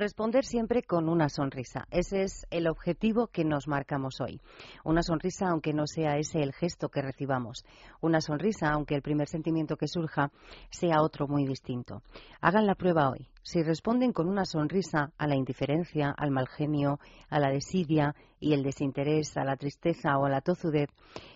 Responder siempre con una sonrisa. Ese es el objetivo que nos marcamos hoy. Una sonrisa aunque no sea ese el gesto que recibamos. Una sonrisa aunque el primer sentimiento que surja sea otro muy distinto. Hagan la prueba hoy. Si responden con una sonrisa a la indiferencia, al mal genio, a la desidia y el desinterés, a la tristeza o a la tozudez,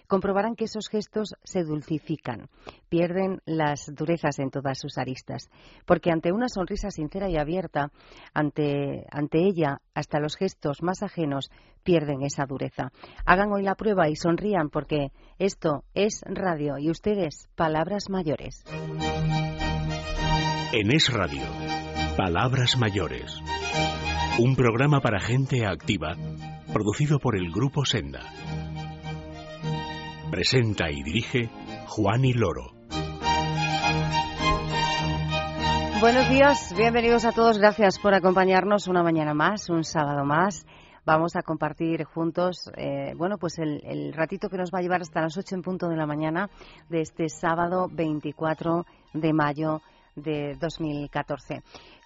comprobarán que esos gestos se dulcifican, pierden las durezas en todas sus aristas, porque ante una sonrisa sincera y abierta, ante, ante ella, hasta los gestos más ajenos pierden esa dureza. Hagan hoy la prueba y sonrían porque esto es radio y ustedes palabras mayores. En Es Radio, Palabras Mayores. Un programa para gente activa, producido por el Grupo Senda. Presenta y dirige Juan Loro. Buenos días, bienvenidos a todos. Gracias por acompañarnos una mañana más, un sábado más. Vamos a compartir juntos, eh, bueno, pues el, el, ratito que nos va a llevar hasta las 8 en punto de la mañana de este sábado 24 de mayo de 2014.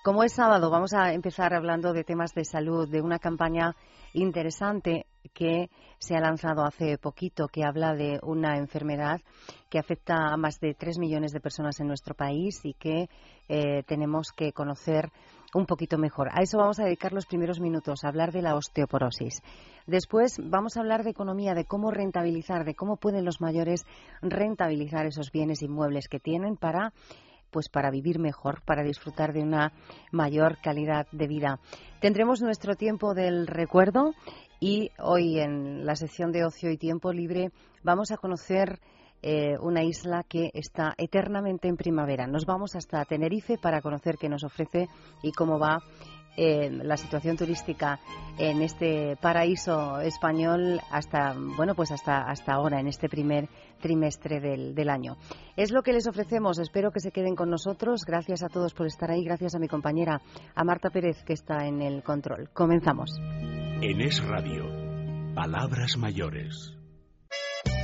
Como es sábado, vamos a empezar hablando de temas de salud, de una campaña interesante que se ha lanzado hace poquito, que habla de una enfermedad que afecta a más de tres millones de personas en nuestro país y que eh, tenemos que conocer un poquito mejor. A eso vamos a dedicar los primeros minutos, hablar de la osteoporosis. Después vamos a hablar de economía, de cómo rentabilizar, de cómo pueden los mayores rentabilizar esos bienes inmuebles que tienen para pues para vivir mejor, para disfrutar de una mayor calidad de vida. Tendremos nuestro tiempo del recuerdo y hoy en la sección de ocio y tiempo libre vamos a conocer eh, una isla que está eternamente en primavera. Nos vamos hasta Tenerife para conocer qué nos ofrece y cómo va la situación turística en este paraíso español hasta bueno pues hasta hasta ahora en este primer trimestre del, del año. Es lo que les ofrecemos. Espero que se queden con nosotros. Gracias a todos por estar ahí. Gracias a mi compañera, a Marta Pérez, que está en el control. Comenzamos. En Es Radio, Palabras Mayores.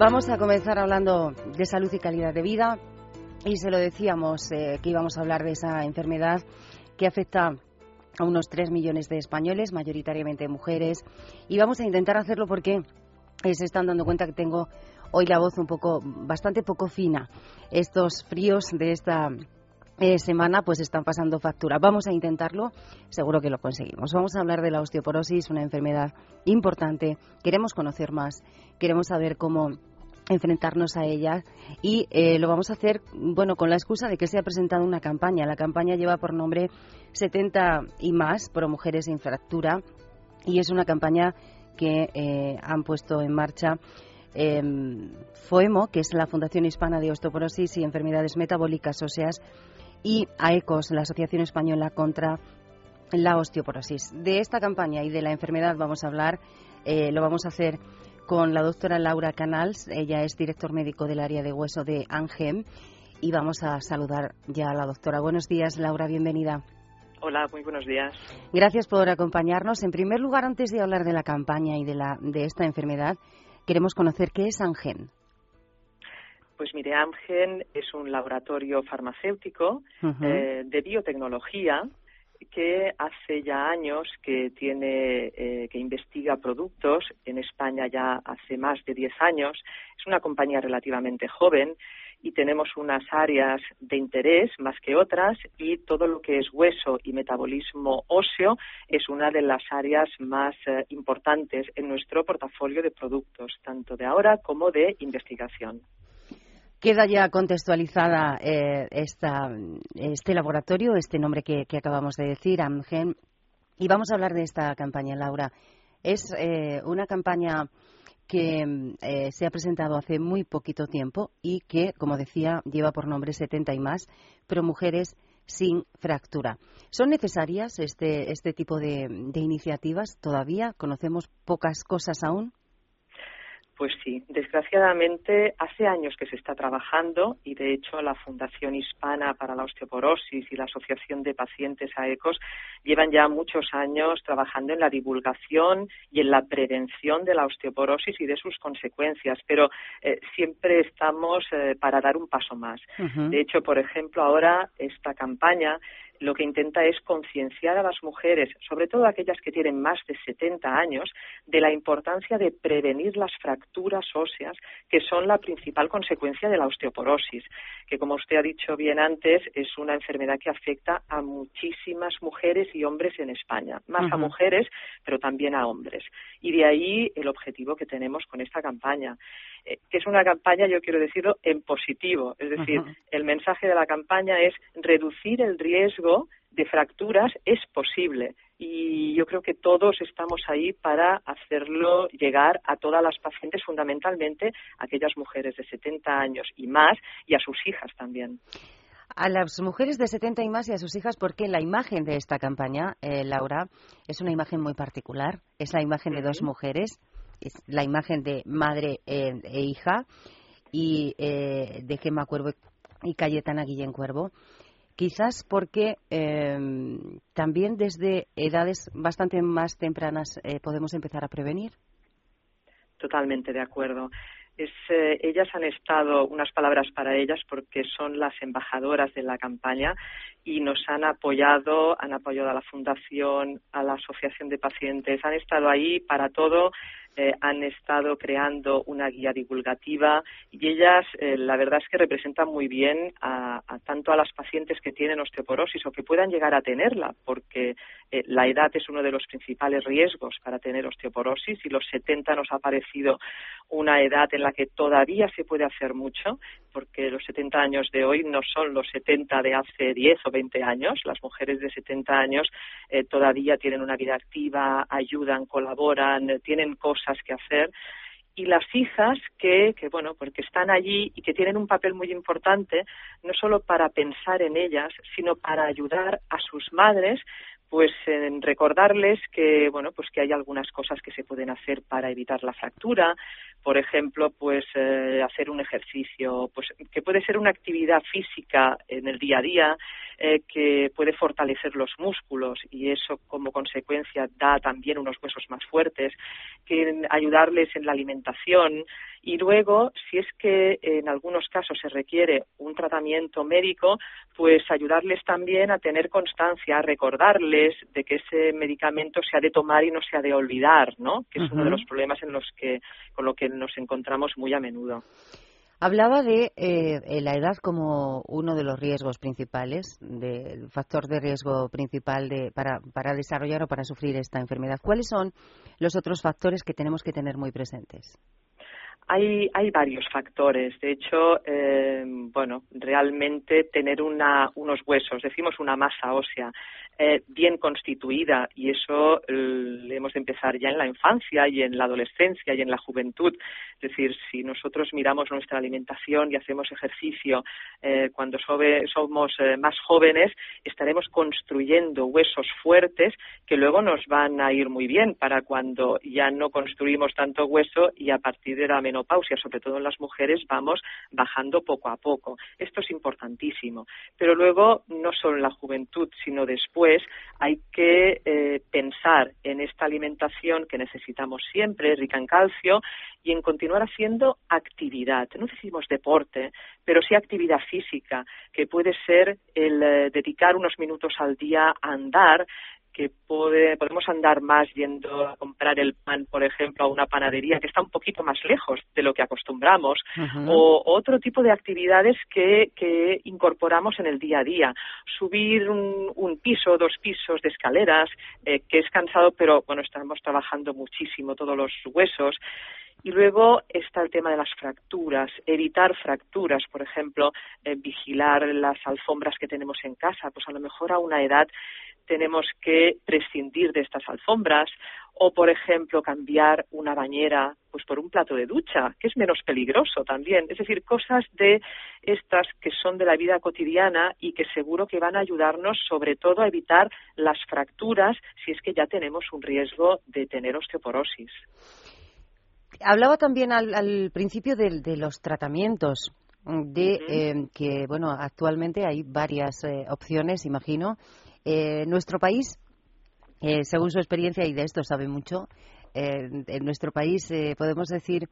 Vamos a comenzar hablando de salud y calidad de vida y se lo decíamos eh, que íbamos a hablar de esa enfermedad que afecta a unos 3 millones de españoles, mayoritariamente mujeres, y vamos a intentar hacerlo porque se están dando cuenta que tengo hoy la voz un poco, bastante poco fina. Estos fríos de esta eh, semana pues están pasando factura. Vamos a intentarlo, seguro que lo conseguimos. Vamos a hablar de la osteoporosis, una enfermedad importante. Queremos conocer más, queremos saber cómo enfrentarnos a ella y eh, lo vamos a hacer bueno con la excusa de que se ha presentado una campaña. La campaña lleva por nombre 70 y más pro mujeres sin fractura y es una campaña que eh, han puesto en marcha eh, FOEMO que es la Fundación Hispana de Osteoporosis y Enfermedades Metabólicas Óseas y AECOS la Asociación Española contra la Osteoporosis. De esta campaña y de la enfermedad vamos a hablar eh, lo vamos a hacer con la doctora Laura Canals. Ella es director médico del área de hueso de ANGEM. Y vamos a saludar ya a la doctora. Buenos días, Laura, bienvenida. Hola, muy buenos días. Gracias por acompañarnos. En primer lugar, antes de hablar de la campaña y de, la, de esta enfermedad, queremos conocer qué es ANGEM. Pues mire, AMGEN es un laboratorio farmacéutico eh, de biotecnología que hace ya años que tiene eh, que investiga productos en España ya hace más de 10 años es una compañía relativamente joven y tenemos unas áreas de interés más que otras y todo lo que es hueso y metabolismo óseo es una de las áreas más eh, importantes en nuestro portafolio de productos tanto de ahora como de investigación. Queda ya contextualizada eh, este laboratorio, este nombre que, acabamos de decir, Amgen. Y vamos a hablar de esta campaña, Laura. Es eh, una campaña que eh, se ha presentado hace muy poquito tiempo y que, como decía, lleva por nombre 70 y más, pero mujeres sin fractura. ¿Son necesarias este, este tipo de iniciativas? ¿Todavía conocemos pocas cosas aún? Pues sí, desgraciadamente hace años que se está trabajando y de hecho la Fundación Hispana para la Osteoporosis y la Asociación de Pacientes AECOS llevan ya muchos años trabajando en la divulgación y en la prevención de la osteoporosis y de sus consecuencias, pero eh, siempre estamos eh, para dar un paso más. De hecho, por ejemplo, ahora esta campaña lo que intenta es concienciar a las mujeres, sobre todo aquellas que tienen más de 70 años, de la importancia de prevenir las fracturas óseas, que son la principal consecuencia de la osteoporosis, que como usted ha dicho bien antes, es una enfermedad que afecta a muchísimas mujeres y hombres en España, más a mujeres, pero también a hombres. Y de ahí el objetivo que tenemos con esta campaña. Eh, que es una campaña, yo quiero decirlo, en positivo. Es decir, el mensaje de la campaña es reducir el riesgo de fracturas es posible y yo creo que todos estamos ahí para hacerlo llegar a todas las pacientes, fundamentalmente a aquellas mujeres de 70 años y más y a sus hijas también. A las mujeres de 70 y más y a sus hijas, porque la imagen de esta campaña, eh, Laura, es una imagen muy particular. Es la imagen de dos mujeres la imagen de madre eh, e hija y eh, de Gemma Cuervo y Cayetana Guillén Cuervo. Quizás porque em, también desde edades bastante más tempranas eh, podemos empezar a prevenir. Totalmente de acuerdo. Es, ellas han estado, unas palabras para ellas, porque son las embajadoras de la campaña y nos han apoyado, han apoyado a la Fundación, a la Asociación de Pacientes, han estado ahí para todo eh, han estado creando una guía divulgativa y ellas, eh, la verdad es que representan muy bien a, tanto a las pacientes que tienen osteoporosis o que puedan llegar a tenerla, porque eh, la edad es uno de los principales riesgos para tener osteoporosis y los 70 nos ha parecido una edad en la que todavía se puede hacer mucho, porque los 70 años de hoy no son los 70 de hace 10 o 20 años. Las mujeres de 70 años todavía tienen una vida activa, ayudan, colaboran, tienen cosas que hacer. Y las hijas que, que, bueno, porque están allí y que tienen un papel muy importante, no solo para pensar en ellas, sino para ayudar a sus madres pues en recordarles que bueno pues que hay algunas cosas que se pueden hacer para evitar la fractura. Por ejemplo pues eh, hacer un ejercicio pues que puede ser una actividad física en el día a día eh, que puede fortalecer los músculos y eso como consecuencia da también unos huesos más fuertes que ayudarles en la alimentación y luego, si es que en algunos casos se requiere un tratamiento médico, pues ayudarles también a tener constancia, a recordarles de que ese medicamento se ha de tomar y no se ha de olvidar, ¿no? Que es uno de los problemas en los que, con lo que nos encontramos muy a menudo. Hablaba de eh, la edad como uno de los riesgos principales, del factor de riesgo principal de, para, para desarrollar o para sufrir esta enfermedad. ¿Cuáles son los otros factores que tenemos que tener muy presentes? Hay, hay varios factores. De hecho, eh, bueno, realmente tener una, unos huesos, decimos una masa ósea, eh, bien constituida y eso eh, hemos de empezar ya en la infancia y en la adolescencia y en la juventud. Es decir, si nosotros miramos nuestra alimentación y hacemos ejercicio eh, cuando somos más jóvenes, estaremos construyendo huesos fuertes que luego nos van a ir muy bien para cuando ya no construimos tanto hueso y a partir de la menopausia, sobre todo en las mujeres, vamos bajando poco a poco. Esto es importantísimo. Pero luego, no solo en la juventud, sino después, hay que eh, pensar en esta alimentación que necesitamos siempre, rica en calcio, y en continuar haciendo actividad. No decimos deporte, pero sí actividad física, que puede ser el eh, dedicar unos minutos al día a andar, que podemos andar más yendo a comprar el pan, por ejemplo, a una panadería que está un poquito más lejos de lo que acostumbramos, o otro tipo de actividades que, que, incorporamos en el día a día. Subir un, un piso, dos pisos de escaleras, eh, que es cansado, pero bueno, estamos trabajando muchísimo todos los huesos. Y luego está el tema de las fracturas, evitar fracturas, por ejemplo, eh, vigilar las alfombras que tenemos en casa, pues a lo mejor a una edad tenemos que prescindir de estas alfombras o, por ejemplo, cambiar una bañera pues por un plato de ducha, que es menos peligroso también. Es decir, cosas de estas que son de la vida cotidiana y que seguro que van a ayudarnos sobre todo a evitar las fracturas si es que ya tenemos un riesgo de tener osteoporosis. Hablaba también al, principio de, los tratamientos de eh, que bueno actualmente hay varias eh, opciones imagino eh, nuestro país según su experiencia y de esto sabe mucho en nuestro país podemos decir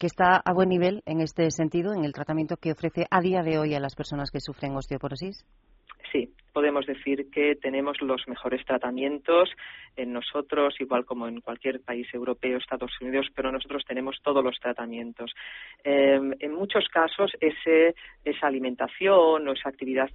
que está a buen nivel en este sentido en el tratamiento que ofrece a día de hoy a las personas que sufren osteoporosis. Sí podemos decir que tenemos los mejores tratamientos en nosotros, igual como en cualquier país europeo, Estados Unidos, pero nosotros tenemos todos los tratamientos. Em, en muchos casos, ese, esa alimentación o esa actividad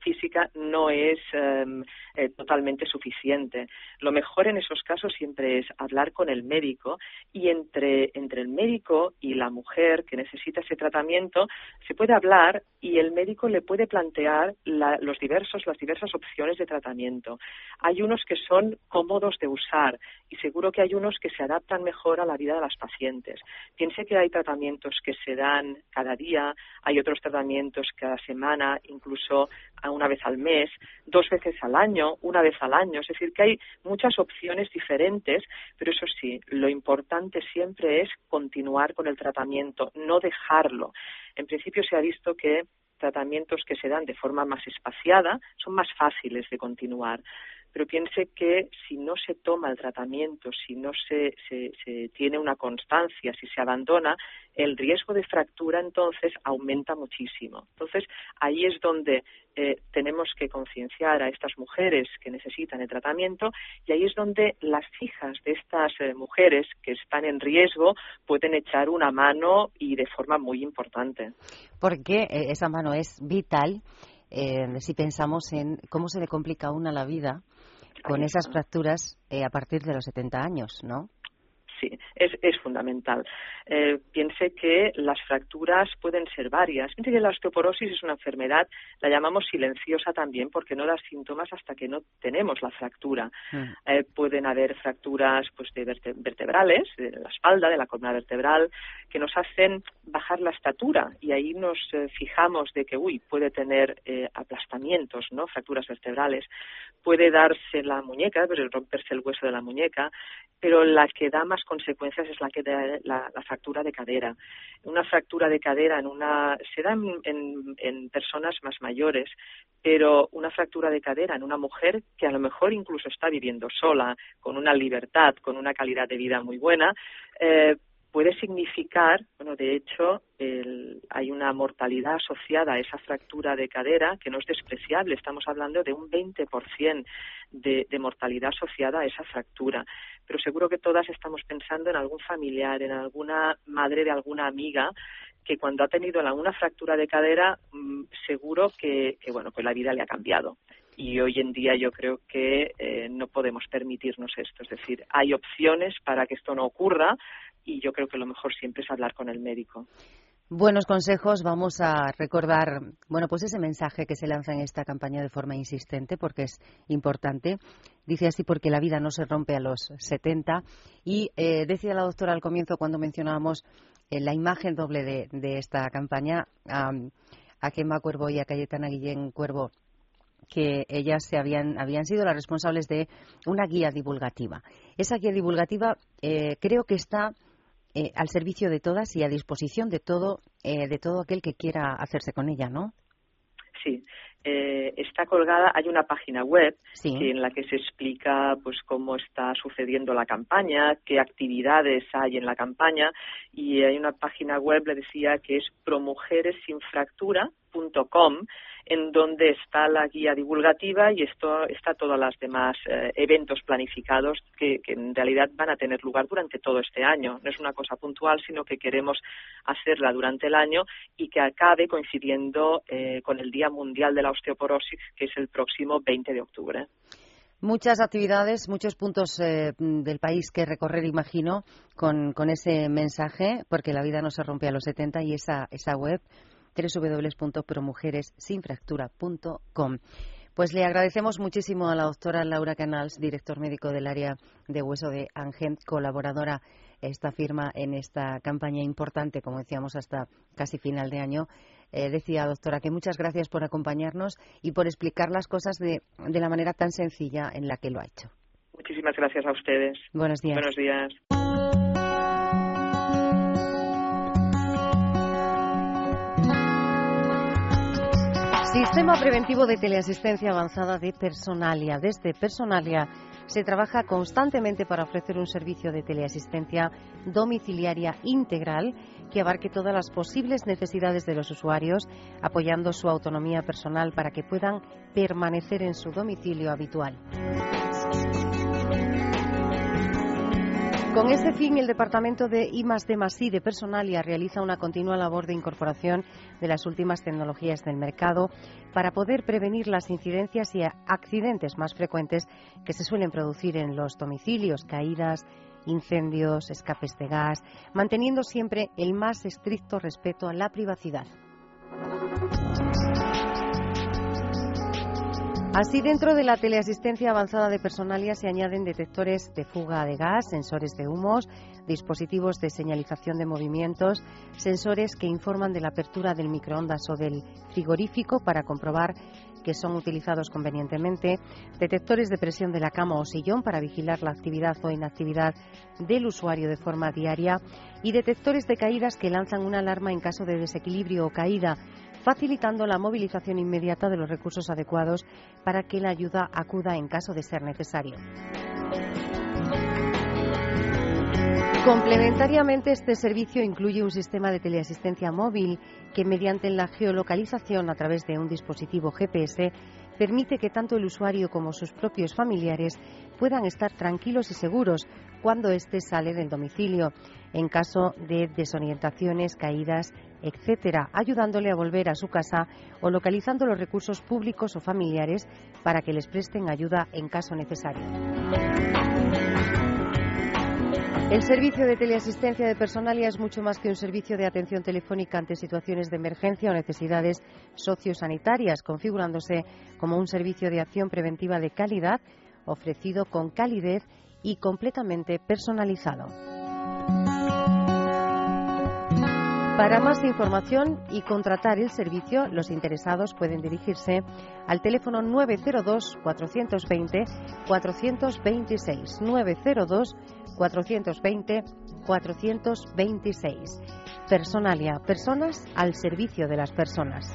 física no es em, eh, totalmente suficiente. Lo mejor en esos casos siempre es hablar con el médico y entre, entre el médico y la mujer que necesita ese tratamiento se puede hablar y el médico le puede plantear los diversos, las diversas opciones de tratamiento. Hay unos que son cómodos de usar y seguro que hay unos que se adaptan mejor a la vida de las pacientes. Piense que hay tratamientos que se dan cada día, hay otros tratamientos cada semana, incluso una vez al mes, dos veces al año, una vez al año. Es decir, que hay muchas opciones diferentes, pero eso sí, lo importante siempre es continuar con el tratamiento, no dejarlo. En principio se ha visto que tratamientos que se dan de forma más espaciada son más fáciles de continuar pero piense que si no se toma el tratamiento, si no se, se, tiene una constancia, si se abandona, el riesgo de fractura entonces aumenta muchísimo. Entonces, ahí es donde eh, tenemos que concienciar a estas mujeres que necesitan el tratamiento y ahí es donde las hijas de estas eh, mujeres que están en riesgo pueden echar una mano y de forma muy importante. Porque eh, esa mano es vital si pensamos en cómo se le complica a una la vida con esas fracturas eh, a partir de los 70 años, ¿no? Sí, es, es fundamental. Eh, piense que las fracturas pueden ser varias. Piense que la osteoporosis es una enfermedad, la llamamos silenciosa también porque no da síntomas hasta que no tenemos la fractura. Mm. Eh, pueden haber fracturas pues, de vertebrales, de la espalda, de la columna vertebral, que nos hacen bajar la estatura y ahí nos eh, fijamos de que, uy, puede tener aplastamientos, ¿no? Fracturas vertebrales. Puede darse la muñeca, pero romperse el hueso de la muñeca, pero la que da más consecuencias es la que da la, fractura de cadera. Una fractura de cadera en una, se da en, en, personas más mayores, pero una fractura de cadera en una mujer que a lo mejor incluso está viviendo sola, con una libertad, con una calidad de vida muy buena, eh, puede significar, bueno, de hecho, hay una mortalidad asociada a esa fractura de cadera que no es despreciable. Estamos hablando de un 20% de, de mortalidad asociada a esa fractura. Pero seguro que todas estamos pensando en algún familiar, en alguna madre de alguna amiga que cuando ha tenido una fractura de cadera, mm, seguro que, que, bueno, pues la vida le ha cambiado y hoy en día yo creo que eh, no podemos permitirnos esto. Es decir, hay opciones para que esto no ocurra y yo creo que lo mejor siempre es hablar con el médico. Buenos consejos. Vamos a recordar, bueno, pues ese mensaje que se lanza en esta campaña de forma insistente, porque es importante. Dice así porque la vida no se rompe a los 70. Y eh, decía la doctora al comienzo, cuando mencionábamos eh, la imagen doble de, esta campaña, a Gemma Cuervo y a Cayetana Guillén Cuervo, que ellas se habían, habían sido las responsables de una guía divulgativa. Esa guía divulgativa eh, creo que está eh, al servicio de todas y a disposición de todo, eh, de todo aquel que quiera hacerse con ella, ¿no? Sí, está colgada, hay una página web en la que se explica pues cómo está sucediendo la campaña, qué actividades hay en la campaña y hay una página web, le decía, que es promujeresinfractura.com en donde está la guía divulgativa y esto está todos los demás eh, eventos planificados que, en realidad van a tener lugar durante todo este año. No es una cosa puntual, sino que queremos hacerla durante el año y que acabe coincidiendo eh, con el Día Mundial de la Osteoporosis, que es el próximo 20 de octubre. Muchas actividades, muchos puntos eh, del país que recorrer, imagino, con, con, ese mensaje, porque la vida no se rompe a los 70 y esa, esa web www.promujeresinfractura.com. Pues le agradecemos muchísimo a la doctora Laura Canals, director médico del área de hueso de Angent, colaboradora esta firma en esta campaña importante, como decíamos, hasta casi final de año. Eh, decía, doctora, que muchas gracias por acompañarnos y por explicar las cosas de, de la manera tan sencilla en la que lo ha hecho. Muchísimas gracias a ustedes. Buenos días. Buenos días. Sistema preventivo de teleasistencia avanzada de Personalia. Desde Personalia se trabaja constantemente para ofrecer un servicio de teleasistencia domiciliaria integral que abarque todas las posibles necesidades de los usuarios, apoyando su autonomía personal para que puedan permanecer en su domicilio habitual. Con este fin, el Departamento de I de de Personalia realiza una continua labor de incorporación de las últimas tecnologías del mercado para poder prevenir las incidencias y accidentes más frecuentes que se suelen producir en los domicilios, caídas, incendios, escapes de gas, manteniendo siempre el más estricto respeto a la privacidad. Así, dentro de la teleasistencia avanzada de Personalia se añaden detectores de fuga de gas, sensores de humos, dispositivos de señalización de movimientos, sensores que informan de la apertura del microondas o del frigorífico para comprobar que son utilizados convenientemente, detectores de presión de la cama o sillón para vigilar la actividad o inactividad del usuario de forma diaria y detectores de caídas que lanzan una alarma en caso de desequilibrio o caída facilitando la movilización inmediata de los recursos adecuados para que la ayuda acuda en caso de ser necesario. Complementariamente, este servicio incluye un sistema de teleasistencia móvil que, mediante la geolocalización a través de un dispositivo GPS, permite que tanto el usuario como sus propios familiares puedan estar tranquilos y seguros cuando éste sale del domicilio, en caso de desorientaciones, caídas, etcétera, ayudándole a volver a su casa o localizando los recursos públicos o familiares para que les presten ayuda en caso necesario. El servicio de teleasistencia de personalia es mucho más que un servicio de atención telefónica ante situaciones de emergencia o necesidades sociosanitarias, configurándose como un servicio de acción preventiva de calidad ofrecido con calidez y completamente personalizado. Para más información y contratar el servicio, los interesados pueden dirigirse al teléfono 902-420-426. 902-420-426. Personalia, personas al servicio de las personas.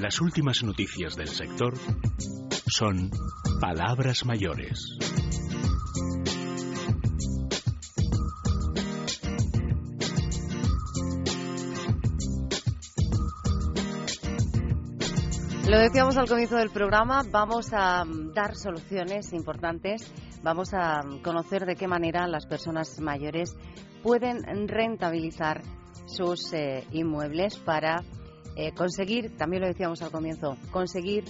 Las últimas noticias del sector son palabras mayores. Lo decíamos al comienzo del programa, vamos a mm, dar soluciones importantes, vamos a mm, conocer de qué manera las personas mayores pueden rentabilizar sus eh, inmuebles para eh, conseguir, también lo decíamos al comienzo, conseguir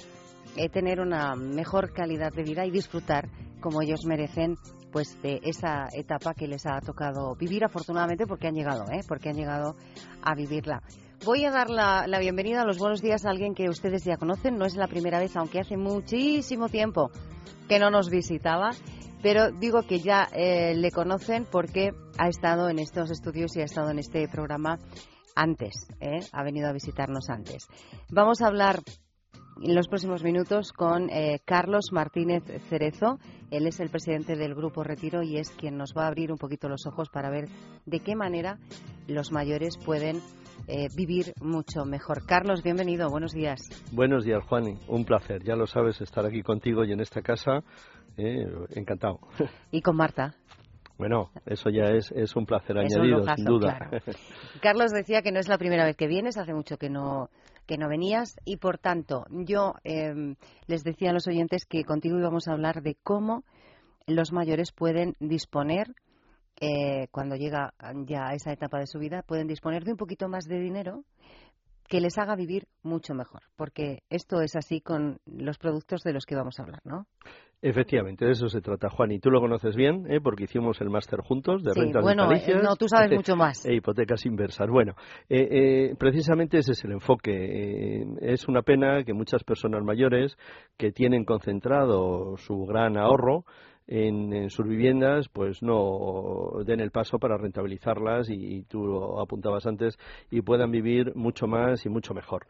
eh, tener una mejor calidad de vida y disfrutar como ellos merecen pues de esa etapa que les ha tocado vivir afortunadamente porque han llegado, ¿eh? porque han llegado a vivirla. Voy a dar la, bienvenida a los buenos días a alguien que ustedes ya conocen, no es la primera vez, aunque hace muchísimo tiempo que no nos visitaba, pero digo que ya eh, le conocen porque ha estado en estos estudios y ha estado en este programa antes, ¿eh? ha venido a visitarnos antes. Vamos a hablar en los próximos minutos con eh, Carlos Martínez Cerezo. Él es el presidente del Grupo Retiro y es quien nos va a abrir un poquito los ojos para ver de qué manera los mayores pueden eh, vivir mucho mejor. Carlos, bienvenido, buenos días. Buenos días, Juani. Un placer, ya lo sabes, estar aquí contigo y en esta casa. encantado. ¿Y con Marta? Bueno, eso ya es, es un placer añadido, sin duda. Carlos decía que no es la primera vez que vienes, hace mucho que no, que no venías y, por tanto, yo em, les decía a los oyentes que contigo íbamos a hablar de cómo los mayores pueden disponer, eh, cuando llega ya a esa etapa de su vida, pueden disponer de un poquito más de dinero que les haga vivir mucho mejor, porque esto es así con los productos de los que vamos a hablar, ¿no? Efectivamente, de eso se trata, Juan. Y tú lo conoces bien, ¿eh? porque hicimos el máster juntos de sí, rentas bueno, eh, no, tú sabes mucho más. E hipotecas inversas. Bueno, eh, eh, precisamente ese es el enfoque. es una pena que muchas personas mayores que tienen concentrado su gran ahorro en, sus viviendas, pues no den el paso para rentabilizarlas y, y tú apuntabas antes y puedan vivir mucho más y mucho mejor.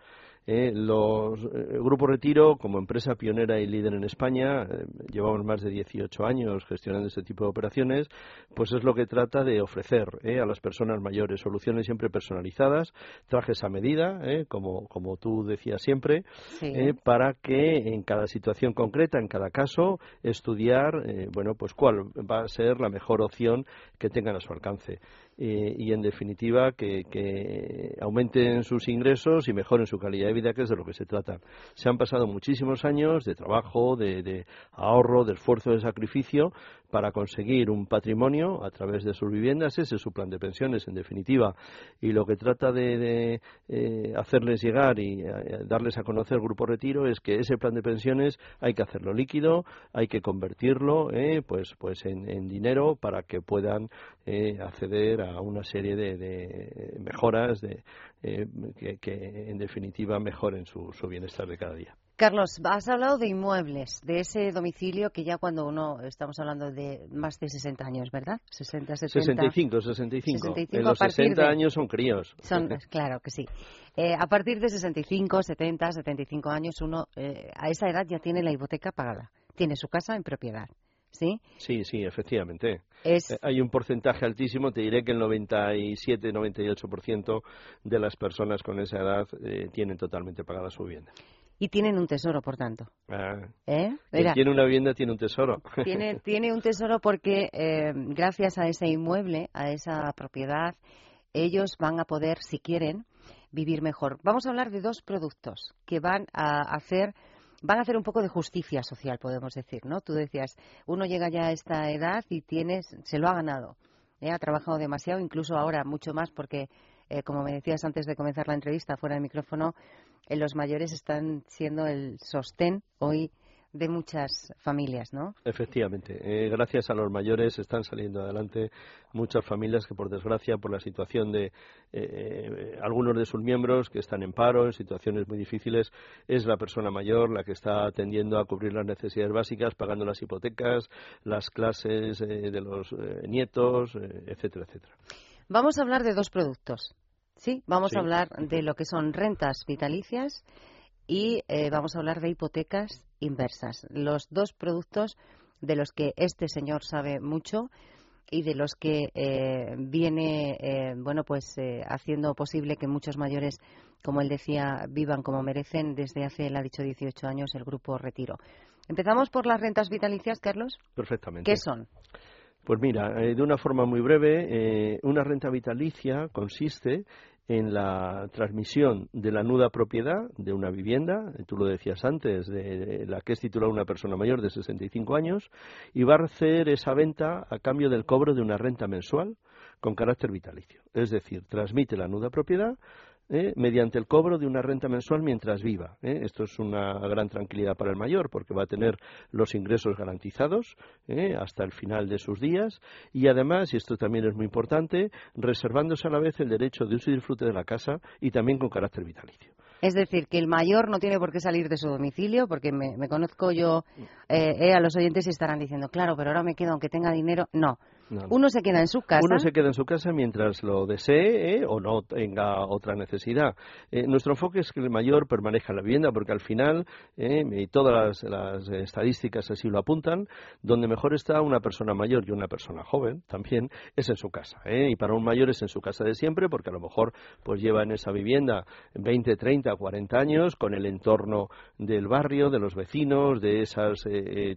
Eh, los eh, Grupo Retiro, como empresa pionera y líder en España, eh, llevamos más de 18 años gestionando este tipo de operaciones, pues es lo que trata de ofrecer a las personas mayores soluciones siempre personalizadas, trajes a medida, como, como tú decías siempre, para que en cada situación concreta, en cada caso, estudiar, bueno, pues cuál va a ser la mejor opción que tengan a su alcance. Eh, y, en definitiva, que, aumenten sus ingresos y mejoren su calidad de vida, que es de lo que se trata. Se han pasado muchísimos años de trabajo, de, de ahorro, de esfuerzo, de sacrificio para conseguir un patrimonio a través de sus viviendas. Ese es su plan de pensiones, en definitiva. Y lo que trata de, eh, hacerles llegar y eh, darles a conocer Grupo Retiro es que ese plan de pensiones hay que hacerlo líquido, hay que convertirlo eh, pues, pues en, dinero para que puedan acceder a una serie de, mejoras de, que, en definitiva mejoren su bienestar de cada día. Carlos, has hablado de inmuebles, de ese domicilio que ya cuando uno, estamos hablando de más de 60 años, ¿verdad? 60, 70. 65, 65. 65 en los 60 años son críos. Son, claro que sí. Eh, a partir de 65, 70, 75 años, uno eh, a esa edad ya tiene la hipoteca pagada, tiene su casa en propiedad. ¿Sí? Sí, sí, efectivamente. Eh, hay un porcentaje altísimo, te diré que el 97-98% de las personas con esa edad tienen totalmente pagada su vivienda y tienen un tesoro, por tanto. Ah, ¿Eh? tiene una vivienda tiene un tesoro. Tiene, tiene un tesoro porque eh, gracias a ese inmueble, a esa propiedad, ellos van a poder, si quieren, vivir mejor. Vamos a hablar de dos productos que van a hacer van a hacer un poco de justicia social, podemos decir, ¿no? Tú decías, uno llega ya a esta edad y tienes, se lo ha ganado, ¿eh? ha trabajado demasiado, incluso ahora mucho más porque, eh, como me decías antes de comenzar la entrevista fuera del micrófono, los mayores están siendo el sostén hoy de muchas familias, ¿no? Efectivamente. Eh, gracias a los mayores están saliendo adelante muchas familias que, por desgracia, por la situación de eh, algunos de sus miembros que están en paro, en situaciones muy difíciles, es la persona mayor la que está atendiendo a cubrir las necesidades básicas, pagando las hipotecas, las clases eh, de los nietos, etcétera, etcétera. Vamos a hablar de dos productos. Sí, vamos a hablar de lo que son rentas vitalicias y eh, vamos a hablar de hipotecas inversas. Los dos productos de los que este señor sabe mucho y de los que eh, viene, eh, bueno, pues haciendo posible que muchos mayores, como él decía, vivan como merecen desde hace, él ha dicho, 18 años el grupo Retiro. Empezamos por las rentas vitalicias, Carlos. Perfectamente. ¿Qué son? Pues mira, de una forma muy breve, una renta vitalicia consiste en la transmisión de la nuda propiedad de una vivienda, tú lo decías antes, de la que es titular una persona mayor de 65 años, y va a hacer esa venta a cambio del cobro de una renta mensual con carácter vitalicio. Es decir, transmite la nuda propiedad ¿eh? mediante el cobro de una renta mensual mientras viva. ¿eh? Esto es una gran tranquilidad para el mayor porque va a tener los ingresos garantizados ¿eh? hasta el final de sus días y además, y esto también es muy importante, reservándose a la vez el derecho de uso y disfrute de la casa y también con carácter vitalicio. Es decir, que el mayor no tiene por qué salir de su domicilio, porque me, conozco yo a los oyentes y estarán diciendo, claro, pero ahora me quedo aunque tenga dinero. No, uno se queda en su casa. Uno se queda en su casa mientras lo desee ¿eh? o no tenga otra necesidad. Eh, nuestro enfoque es que el mayor permanezca en la vivienda porque al final, ¿eh? y todas las, estadísticas así lo apuntan, donde mejor está una persona mayor y una persona joven también es en su casa. Y para un mayor es en su casa de siempre porque a lo mejor pues lleva en esa vivienda 20, 30, 40 años con el entorno del barrio, de los vecinos, de esas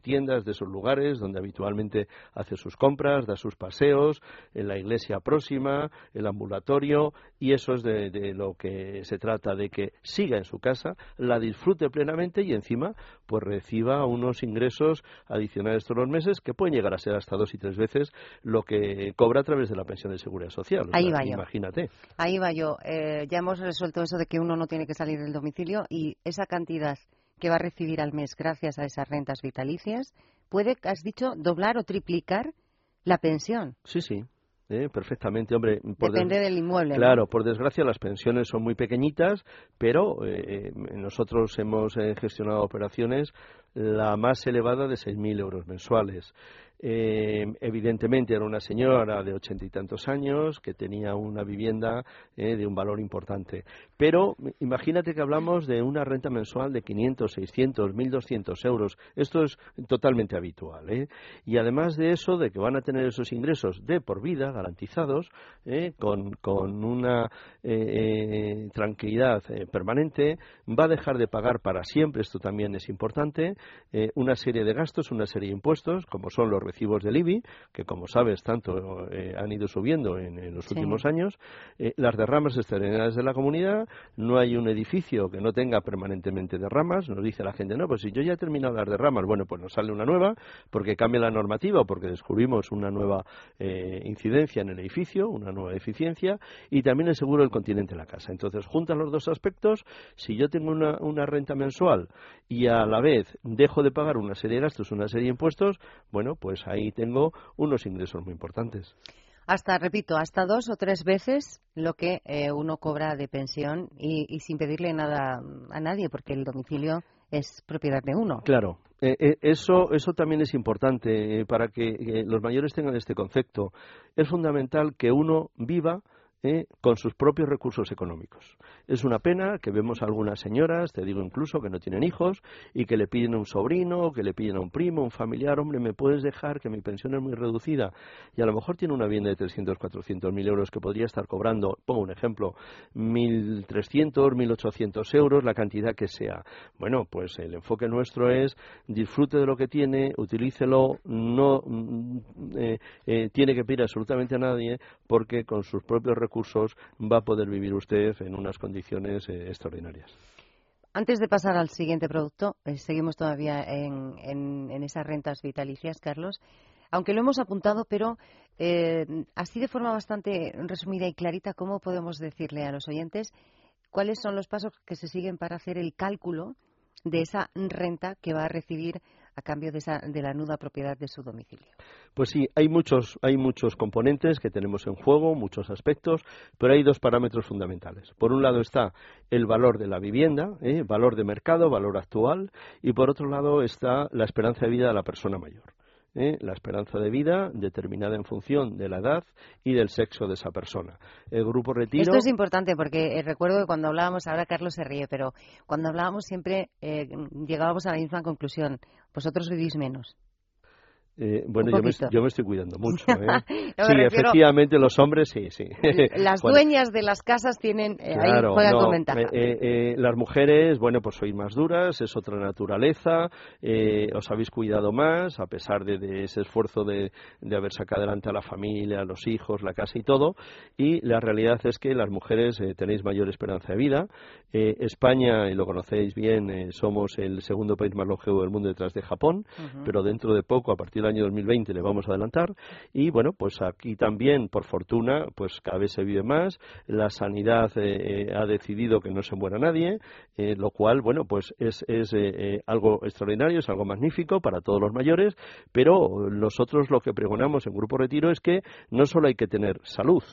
tiendas, de esos lugares donde habitualmente hace sus compras, da sus paseos, en la iglesia próxima, el ambulatorio, y eso es de, de lo que se trata, de que siga en su casa, la disfrute plenamente y encima pues reciba unos ingresos adicionales todos los meses que pueden llegar a ser hasta dos y tres veces lo que cobra a través de la pensión de seguridad social. Ahí va yo. Imagínate. Ahí va yo. Eh, ya hemos resuelto eso de que uno no tiene que salir del domicilio y esa cantidad que va a recibir al mes gracias a esas rentas vitalicias puede, has dicho, doblar o triplicar la pensión. Sí, sí. ¿eh? perfectamente, hombre. Depende del inmueble. Claro, por desgracia las pensiones son muy pequeñitas, pero eh, nosotros hemos gestionado operaciones la más elevada de 6.000 euros mensuales. Eh, evidentemente era una señora de ochenta y tantos años que tenía una vivienda eh, de un valor importante. Pero imagínate que hablamos de una renta mensual de 500, 600, 1.200 euros. Esto es totalmente habitual. ¿eh? Y además de eso, de que van a tener esos ingresos de por vida garantizados, con, con, una tranquilidad permanente, va a dejar de pagar para siempre, esto también es importante, una serie de gastos, una serie de impuestos, como son los recibos del IBI, que como sabes tanto eh, han ido subiendo en, los últimos años, eh, las derramas extraordinarias de la comunidad, no hay un edificio que no tenga permanentemente derramas, nos dice la gente, no, pues si yo ya he terminado las derramas, bueno, pues nos sale una nueva, porque cambia la normativa o porque descubrimos una nueva eh, incidencia en el edificio, una nueva eficiencia, y también el seguro del continente en la casa. Entonces, juntan los dos aspectos, si yo tengo una, una renta mensual y a la vez dejo de pagar una serie de gastos, una serie de impuestos, bueno, pues ahí tengo unos ingresos muy importantes. Hasta, repito, hasta dos o tres veces lo que eh, uno cobra de pensión y, sin pedirle nada a nadie, porque el domicilio es propiedad de uno. Claro, eh, eh, eso, eso también es importante para que los mayores tengan este concepto. Es fundamental que uno viva ¿eh? con sus propios recursos económicos. Es una pena que vemos a algunas señoras, te digo incluso, que no tienen hijos y que le piden a un sobrino, que le piden a un primo, un familiar, hombre, ¿me puedes dejar que mi pensión es muy reducida? Y a lo mejor tiene una vivienda de 300, 400 mil euros que podría estar cobrando, pongo un ejemplo, 1.300, 1.800 euros, la cantidad que sea. Bueno, pues el enfoque nuestro es disfrute de lo que tiene, utilícelo, no mm, eh, eh, tiene que pedir absolutamente a nadie porque con sus propios recursos recursos va a poder vivir usted en unas condiciones eh, extraordinarias. Antes de pasar al siguiente producto, eh, seguimos todavía en, esas rentas vitalicias, Carlos. Aunque lo hemos apuntado, pero eh, así de forma bastante resumida y clarita, ¿cómo podemos decirle a los oyentes cuáles son los pasos que se siguen para hacer el cálculo de esa renta que va a recibir a cambio de, esa, de la nuda propiedad de su domicilio. Pues sí, hay muchos, hay muchos componentes que tenemos en juego, muchos aspectos, pero hay dos parámetros fundamentales. Por un lado está el valor de la vivienda, ¿eh? valor de mercado, valor actual, y por otro lado está la esperanza de vida de la persona mayor. ¿eh? la esperanza de vida determinada en función de la edad y del sexo de esa persona. El grupo retiro. Esto es importante porque eh, recuerdo que cuando hablábamos, ahora Carlos se ríe, pero cuando hablábamos siempre eh, llegábamos a la misma conclusión. Vosotros vivís menos. Eh, bueno, yo me, yo me, estoy cuidando mucho. ¿eh? sí, efectivamente, los hombres sí, sí. Las dueñas de las casas tienen, eh, ahí juegan con ventaja. Eh, las mujeres, bueno, pues sois más duras, es otra naturaleza, os habéis cuidado más, a pesar de, ese esfuerzo de, de, haber sacado adelante a la familia, a los hijos, la casa y todo. Y la realidad es que las mujeres tenéis mayor esperanza de vida. España, y lo conocéis bien, somos el segundo país más longevo del mundo detrás de Japón, pero dentro de poco, a partir el año 2020 le vamos a adelantar. Y bueno, pues aquí también, por fortuna, pues cada vez se vive más, la sanidad eh, eh, ha decidido que no se muera nadie, eh, lo cual, bueno, pues es, es algo extraordinario, es algo magnífico para todos los mayores, pero nosotros lo que pregonamos en Grupo Retiro es que no solo hay que tener salud,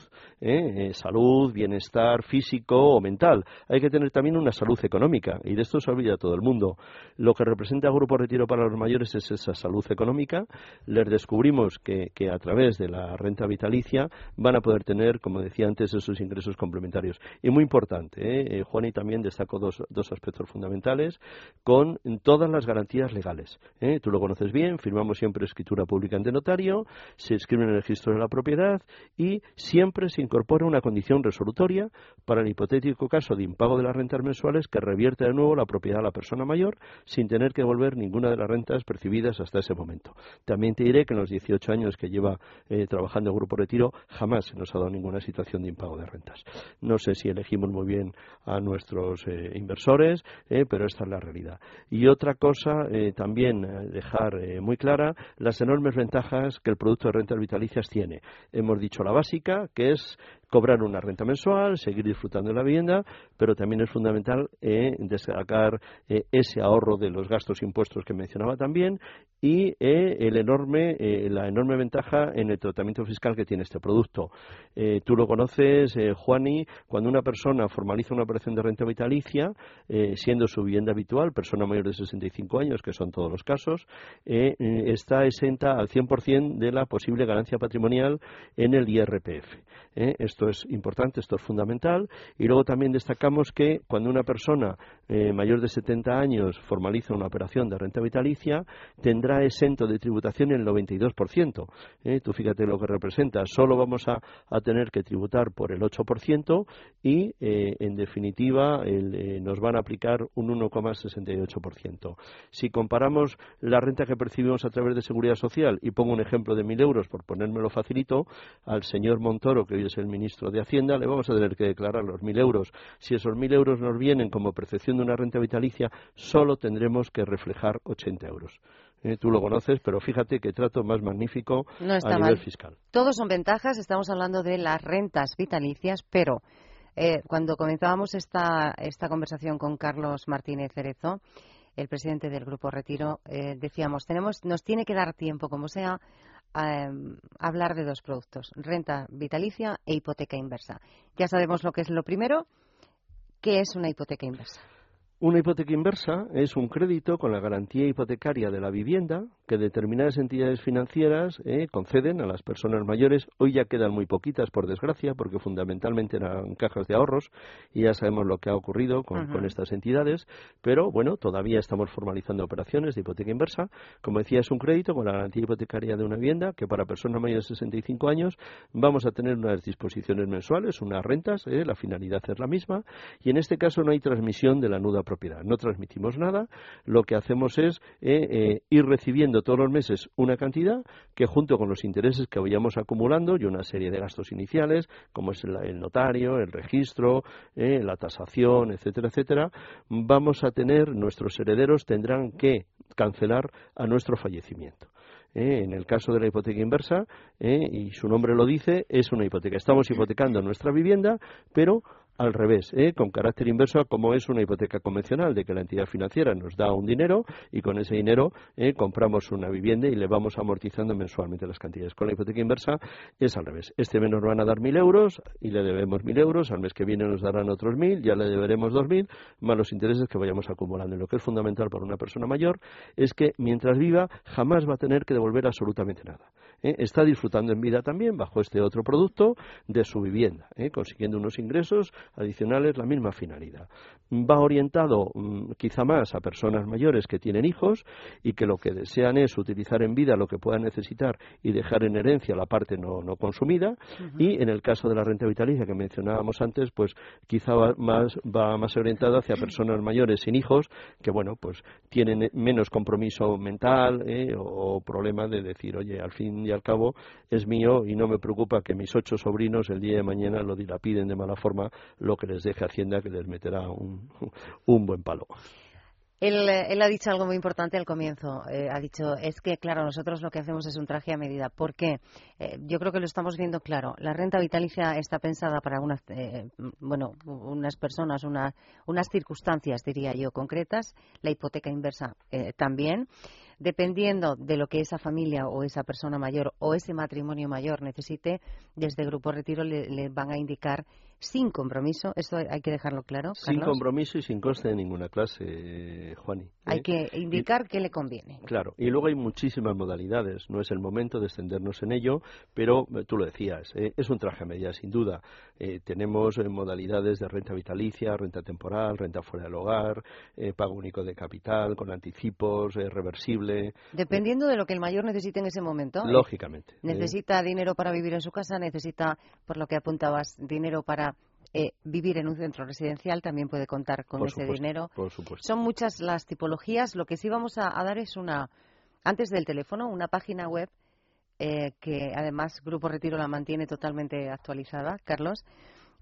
salud, bienestar físico o mental, hay que tener también una salud económica y de esto se olvida todo el mundo. Lo que representa Grupo Retiro para los mayores es esa salud económica, les descubrimos que, a través de la renta vitalicia van a poder tener, como decía antes, esos ingresos complementarios. Y muy importante, ¿eh? eh Juan y también destacó dos, aspectos fundamentales, con todas las garantías legales. ¿eh? Tú lo conoces bien, firmamos siempre escritura pública ante notario, se inscribe en el registro de la propiedad y siempre se incorpora una condición resolutoria para el hipotético caso de impago de las rentas mensuales que revierte de nuevo la propiedad a la persona mayor sin tener que devolver ninguna de las rentas percibidas hasta ese momento también te diré que en los 18 años que lleva trabajando el Grupo Retiro jamás se nos ha dado ninguna situación de impago de rentas. No sé si elegimos muy bien a nuestros inversores, pero esta es la realidad. Y otra cosa también dejar muy clara, las enormes ventajas que el producto de rentas vitalicias tiene. Hemos dicho la básica, que es cobrar una renta mensual, seguir disfrutando de la vivienda, pero también es fundamental eh, destacar eh, ese ahorro de los gastos impuestos que mencionaba también y eh, el enorme, eh, la enorme ventaja en el tratamiento fiscal que tiene este producto. tú lo conoces, Juani, cuando una persona formaliza una operación de renta vitalicia, siendo su vivienda habitual, persona mayor de 65 años, que son todos los casos, está exenta al 100% de la posible ganancia patrimonial en el IRPF. Esto esto es importante, esto es fundamental. Y luego también destacamos que cuando una persona eh, mayor de 70 años formaliza una operación de renta vitalicia, tendrá exento de tributación el 92%. ¿eh? Tú fíjate lo que representa. Solo vamos a, tener que tributar por el 8% y, eh, en definitiva, nos van a aplicar un 1,68%. Si comparamos la renta que percibimos a través de Seguridad Social, y pongo un ejemplo de 1.000 euros por ponérmelo facilito, al señor Montoro, que hoy es el ministro de Hacienda, le vamos a tener que declarar los mil euros. Si esos mil euros nos vienen como percepción de una renta vitalicia, solo tendremos que reflejar 80 euros. Eh, tú lo conoces, pero fíjate qué trato más magnífico a nivel fiscal. Todos son ventajas, estamos hablando de las rentas vitalicias, pero eh, cuando comenzábamos esta, esta conversación con Carlos Martínez Cerezo, el presidente del Grupo Retiro, eh, decíamos, tenemos, nos tiene que dar tiempo, como sea, Em, hablar de dos productos, renta vitalicia e hipoteca inversa. Ya sabemos lo que es lo primero. ¿Qué es una hipoteca inversa? Una hipoteca inversa es un crédito con la garantía hipotecaria de la vivienda que determinadas entidades financieras eh, conceden a las personas mayores. Hoy ya quedan muy poquitas, por desgracia, porque fundamentalmente eran cajas de ahorros y ya sabemos lo que ha ocurrido con, estas entidades. Pero bueno, todavía estamos formalizando operaciones de hipoteca inversa. Como decía, es un crédito con la garantía hipotecaria de una vivienda que para personas mayores de 65 años vamos a tener unas disposiciones mensuales, unas rentas, eh, la finalidad es la misma. Y en este caso no hay transmisión de la nuda propiedad. No transmitimos nada, lo que hacemos es eh, eh, ir recibiendo todos los meses una cantidad que junto con los intereses que vayamos acumulando y una serie de gastos iniciales, como es el, notario, el registro, eh, la tasación, etcétera, etcétera, vamos a tener, nuestros herederos tendrán que cancelar a nuestro fallecimiento. en el caso de la hipoteca inversa, y su nombre lo dice, es una hipoteca. Estamos hipotecando nuestra vivienda, pero al revés, ¿eh? con carácter inverso a como es una hipoteca convencional, de que la entidad financiera nos da un dinero y con ese dinero ¿eh? compramos una vivienda y le vamos amortizando mensualmente las cantidades. Con la hipoteca inversa es al revés. Este mes nos van a dar mil euros y le debemos mil euros, al mes que viene nos darán otros mil, ya le deberemos dos mil, más los intereses que vayamos acumulando. Lo que es fundamental para una persona mayor es que mientras viva jamás va a tener que devolver absolutamente nada. ¿eh? está disfrutando en vida también bajo este otro producto de su vivienda, consiguiendo unos ingresos adicionales, la misma finalidad. Va orientado mm, quizá más a personas mayores que tienen hijos y que lo que desean es utilizar en vida lo que puedan necesitar y dejar en herencia la parte no, consumida. Y en el caso de la renta vitalicia que mencionábamos antes, pues quizá va más, va más orientado hacia personas mayores sin hijos que, bueno, pues tienen menos compromiso mental ¿eh? o, problema de decir, oye, al fin y al cabo es mío y no me preocupa que mis ocho sobrinos el día de mañana lo dilapiden de mala forma lo que les deje Hacienda, que les meterá un, buen palo. Él, él, ha dicho algo muy importante al comienzo. Eh, ha dicho, es que, claro, nosotros lo que hacemos es un traje a medida. ¿Por qué? Eh, yo creo que lo estamos viendo claro. La renta vitalicia está pensada para unas, eh, bueno, unas personas, una, unas circunstancias, diría yo, concretas. La hipoteca inversa también dependiendo de lo que esa familia o esa persona mayor o ese matrimonio mayor necesite, desde Grupo Retiro le, van a indicar sin compromiso, esto hay que dejarlo claro. Sin compromiso y sin coste de ninguna clase, Juani. Hay ¿eh? que indicar qué le conviene. Claro, y luego hay muchísimas modalidades, no es el momento de extendernos en ello, pero eh, tú lo decías, ¿eh? es un traje a medida, sin duda. tenemos modalidades de renta vitalicia, renta temporal, renta fuera del hogar, pago único de capital, con anticipos, reversible Dependiendo de lo que el mayor necesite en ese momento. Lógicamente. Necesita dinero para vivir en su casa, necesita, por lo que apuntabas, dinero para eh, vivir en un centro residencial también puede contar con ese dinero. Por supuesto. Son muchas las tipologías. Lo que sí vamos a, dar es una, antes del teléfono, una página web eh, que además Grupo Retiro la mantiene totalmente actualizada, Carlos,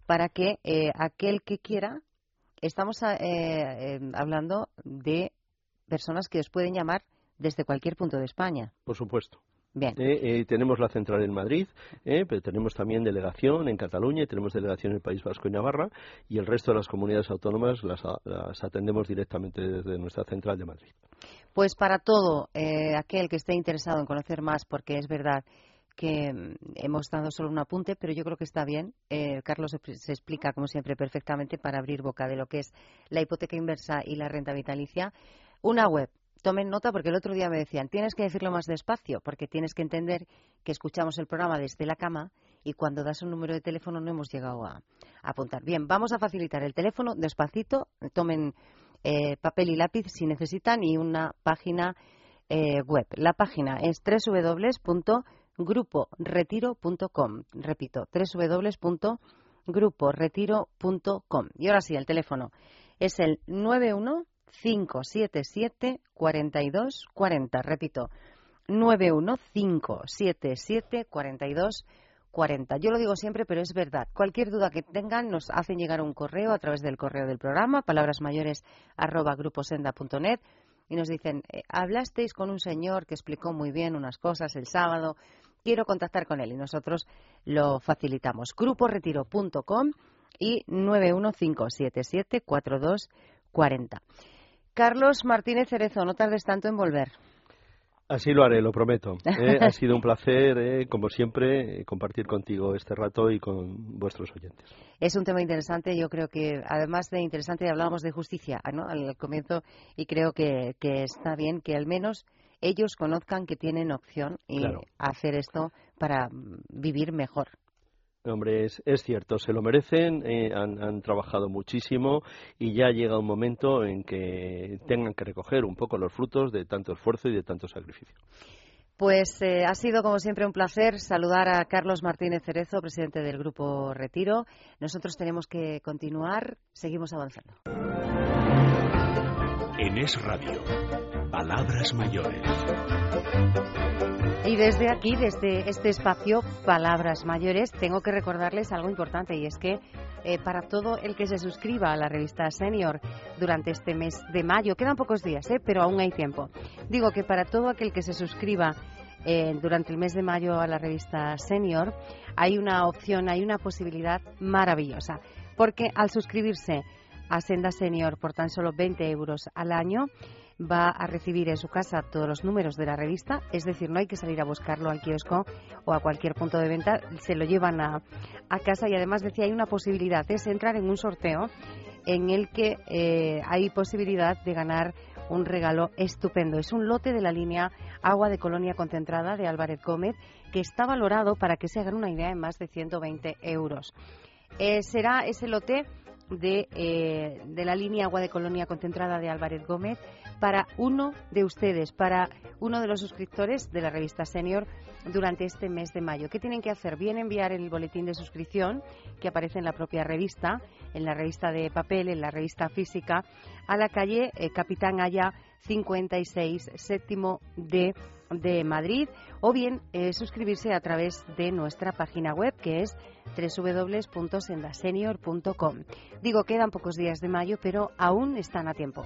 para que eh, aquel que quiera, estamos eh, hablando de personas que os pueden llamar desde cualquier punto de España. Por supuesto. Bien. Eh, eh, tenemos la central en Madrid, eh, pero tenemos también delegación en Cataluña y tenemos delegación en el País Vasco y Navarra y el resto de las comunidades autónomas las, atendemos directamente desde nuestra central de Madrid. Pues para todo aquel que esté interesado en conocer más, porque es verdad que mm, hemos dado solo un apunte, pero yo creo que está bien. Carlos se explica, como siempre, perfectamente para abrir boca de lo que es la hipoteca inversa y la renta vitalicia. Una web tomen nota porque el otro día me decían, tienes que decirlo más despacio porque tienes que entender que escuchamos el programa desde la cama y cuando das un número de teléfono no hemos llegado a, apuntar. Bien, vamos a facilitar el teléfono despacito, tomen eh, papel y lápiz si necesitan y una página eh, web. La página es www.gruporetiro.com. Repito, www.gruporetiro.com. Y ahora sí, el teléfono es el 91 577 42 40. Repito, 91577 42 40. Yo lo digo siempre, pero es verdad. Cualquier duda que tengan nos hacen llegar un correo a través del correo del programa, palabrasmayores arroba gruposenda.net y nos dicen, eh, hablasteis con un señor que explicó muy bien unas cosas el sábado, quiero contactar con él y nosotros lo facilitamos. gruporetiro.com y 91577 4240. Carlos Martínez Cerezo, no tardes tanto en volver. Así lo haré, lo prometo. Eh, ha sido un placer, eh, como siempre, compartir contigo este rato y con vuestros oyentes. Es un tema interesante, yo creo que, además de interesante, hablábamos de justicia ¿no? al comienzo y creo que, está bien que al menos ellos conozcan que tienen opción y hacer esto para vivir mejor. Hombre, es, cierto, se lo merecen, eh, han, trabajado muchísimo y ya llega un momento en que tengan que recoger un poco los frutos de tanto esfuerzo y de tanto sacrificio. Pues eh, ha sido, como siempre, un placer saludar a Carlos Martínez Cerezo, presidente del Grupo Retiro. Nosotros tenemos que continuar, seguimos avanzando. En Es Radio, Palabras Mayores. Y desde aquí, desde este espacio, Palabras Mayores, tengo que recordarles algo importante y es que eh, para todo el que se suscriba a la revista Senior durante este mes de mayo, quedan pocos días, eh, pero aún hay tiempo. Digo que para todo aquel que se suscriba eh, durante el mes de mayo a la revista Senior, hay una opción, hay una posibilidad maravillosa, porque al suscribirse a Senda Senior por tan solo 20 euros al año, va a recibir en su casa todos los números de la revista, es decir, no hay que salir a buscarlo al kiosco o a cualquier punto de venta, se lo llevan a, casa y además decía hay una posibilidad, es entrar en un sorteo en el que eh, hay posibilidad de ganar un regalo estupendo. Es un lote de la línea Agua de Colonia Concentrada de Álvarez Gómez que está valorado, para que se hagan una idea, en más de 120 euros. Eh, será ese lote de, eh, de la línea Agua de Colonia Concentrada de Álvarez Gómez para uno de ustedes, para uno de los suscriptores de la revista Senior durante este mes de mayo. ¿Qué tienen que hacer? Bien enviar el boletín de suscripción que aparece en la propia revista, en la revista de papel, en la revista física, a la calle eh, Capitán Haya 56, séptimo de Madrid, o bien eh, suscribirse a través de nuestra página web que es www.sendasenior.com. Digo, quedan pocos días de mayo, pero aún están a tiempo.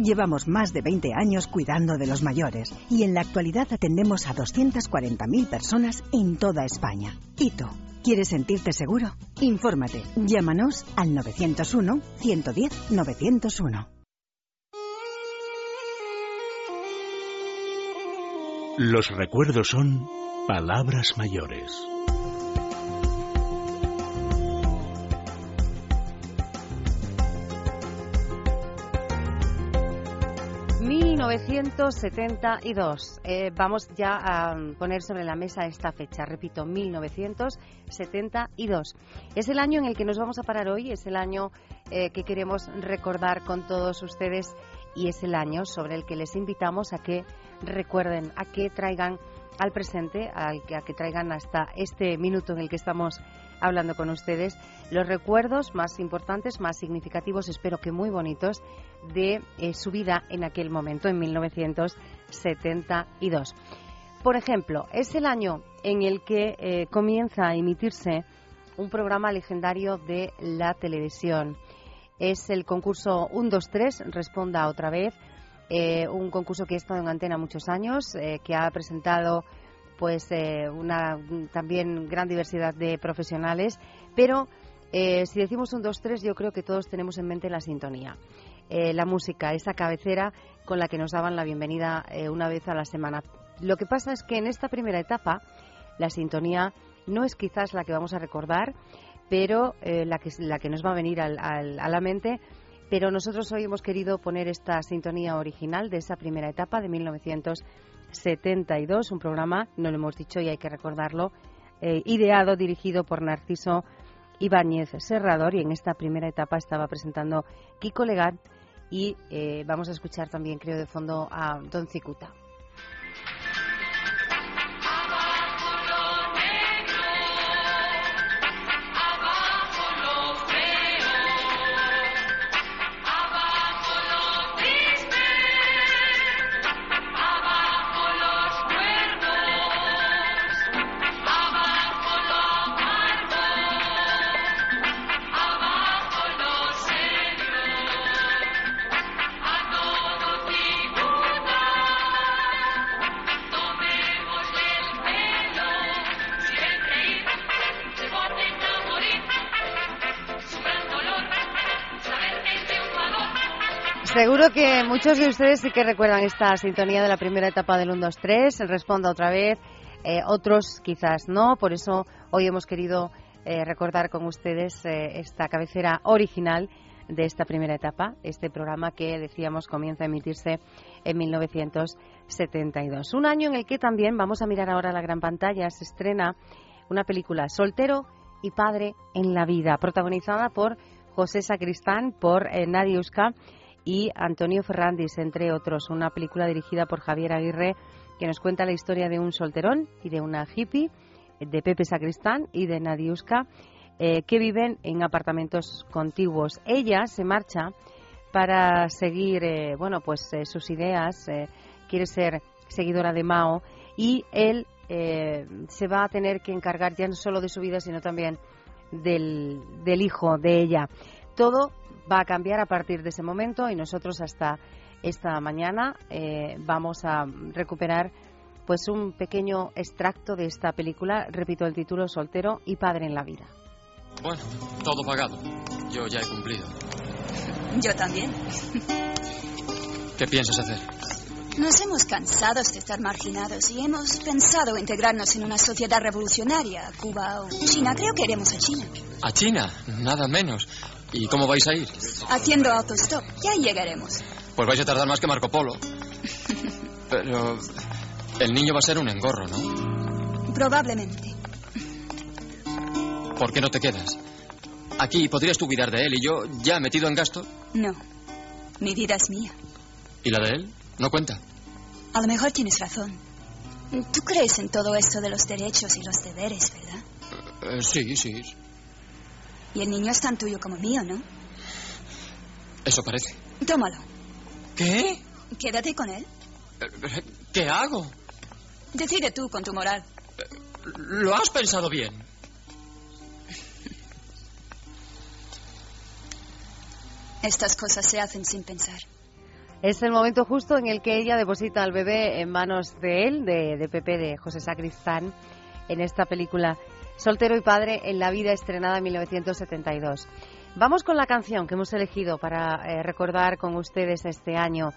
Llevamos más de 20 años cuidando de los mayores y en la actualidad atendemos a 240.000 personas en toda España. ¿Y? ¿Quieres sentirte seguro? Infórmate. Llámanos al 901 110 901. Los recuerdos son palabras mayores. 1972. Eh, vamos ya a poner sobre la mesa esta fecha. Repito, 1972. Es el año en el que nos vamos a parar hoy, es el año eh, que queremos recordar con todos ustedes y es el año sobre el que les invitamos a que recuerden, a que traigan al presente, a que traigan hasta este minuto en el que estamos hablando con ustedes los recuerdos más importantes, más significativos, espero que muy bonitos, de eh, su vida en aquel momento, en 1972. Por ejemplo, es el año en el que eh, comienza a emitirse un programa legendario de la televisión. Es el concurso 1, 2, 3, responda otra vez, eh, un concurso que ha estado en antena muchos años, que ha presentado pues una también gran diversidad de profesionales, pero eh, si decimos un, dos, tres, yo creo que todos tenemos en mente la sintonía. Eh, la música, esa cabecera con la que nos daban la bienvenida eh, una vez a la semana. Lo que pasa es que en esta primera etapa la sintonía no es quizás la que vamos a recordar, pero la, que, la que nos va a venir a la mente. Pero nosotros hoy hemos querido poner esta sintonía original de esa primera etapa de 1972, un programa, no lo hemos dicho y hay que recordarlo, ideado, dirigido por Narciso Ibáñez Serrador y en esta primera etapa estaba presentando Kiko Legat y eh, vamos a escuchar también, creo, de fondo a Don Cicuta. Seguro que muchos de ustedes sí que recuerdan esta sintonía de la primera etapa del 1, 2, 3. Responda otra vez. Eh, otros quizás no. Por eso hoy hemos querido eh, recordar con ustedes eh, esta cabecera original de esta primera etapa, este programa que decíamos comienza a emitirse en 1972. Un año en el que también vamos a mirar ahora la gran pantalla, se estrena una película Soltero y Padre en la Vida, protagonizada por José Sacristán, por Nadia Euska y Antonio Ferrandis, entre otros. Una película dirigida por Javier Aguirre que nos cuenta la historia de un solterón y de una hippie, de Pepe Sacristán y de Nadiuska, eh, que viven en apartamentos contiguos. Ella se marcha para seguir, eh, bueno, pues eh, sus ideas, quiere ser seguidora de Mao y él se va a tener que encargar ya no solo de su vida, sino también del, del hijo de ella. Todo va a cambiar a partir de ese momento y nosotros hasta esta mañana eh, vamos a recuperar pues un pequeño extracto de esta película, repito el título, Soltero y Padre en la Vida. Bueno, todo pagado. Yo ya he cumplido. Yo también. ¿Qué piensas hacer? Nos hemos cansado de estar marginados y hemos pensado integrarnos en una sociedad revolucionaria, Cuba o China. Creo que iremos a China. ¿A China? Nada menos. ¿Y cómo vais a ir? Haciendo autostop. Ya llegaremos. Pues vais a tardar más que Marco Polo. Pero el niño va a ser un engorro, ¿no? Probablemente. ¿Por qué no te quedas? Aquí podrías tú cuidar de él y yo, ya metido en gasto. No. Mi vida es mía. ¿Y la de él? ¿No cuenta? A lo mejor tienes razón. Tú crees en todo eso de los derechos y los deberes, ¿verdad? Eh, sí, sí. Y el niño es tan tuyo como mío, ¿no? Eso parece. Tómalo. ¿Qué? Quédate con él. ¿Qué hago? Decide tú con tu moral. ¿Lo has pensado bien? Estas cosas se hacen sin pensar. Es el momento justo en el que ella deposita al bebé en manos de él, de, de Pepe, de José Sacristán, en esta película Soltero y padre en la vida estrenada en 1972. Vamos con la canción que hemos elegido para eh, recordar con ustedes este año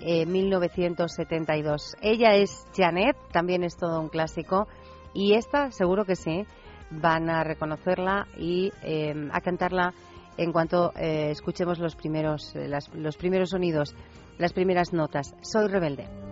1972. Eh, Ella es Janet, también es todo un clásico y esta seguro que sí van a reconocerla y eh, a cantarla en cuanto escuchemos los primeros los primeros sonidos las primeras notas. Soy rebelde.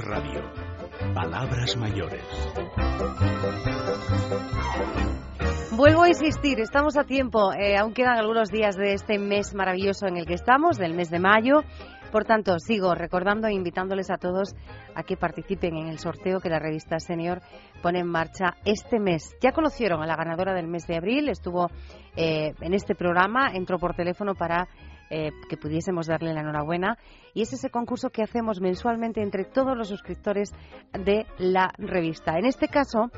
Radio. Palabras mayores. Vuelvo a insistir, estamos a tiempo. Eh, aún quedan algunos días de este mes maravilloso en el que estamos, del mes de mayo. Por tanto, sigo recordando e invitándoles a todos a que participen en el sorteo que la revista Senior pone en marcha este mes. Ya conocieron a la ganadora del mes de abril, estuvo eh, en este programa, entró por teléfono para eh, que pudiésemos darle la enhorabuena. Y es ese concurso que hacemos mensualmente entre todos los suscriptores de la revista. En este caso,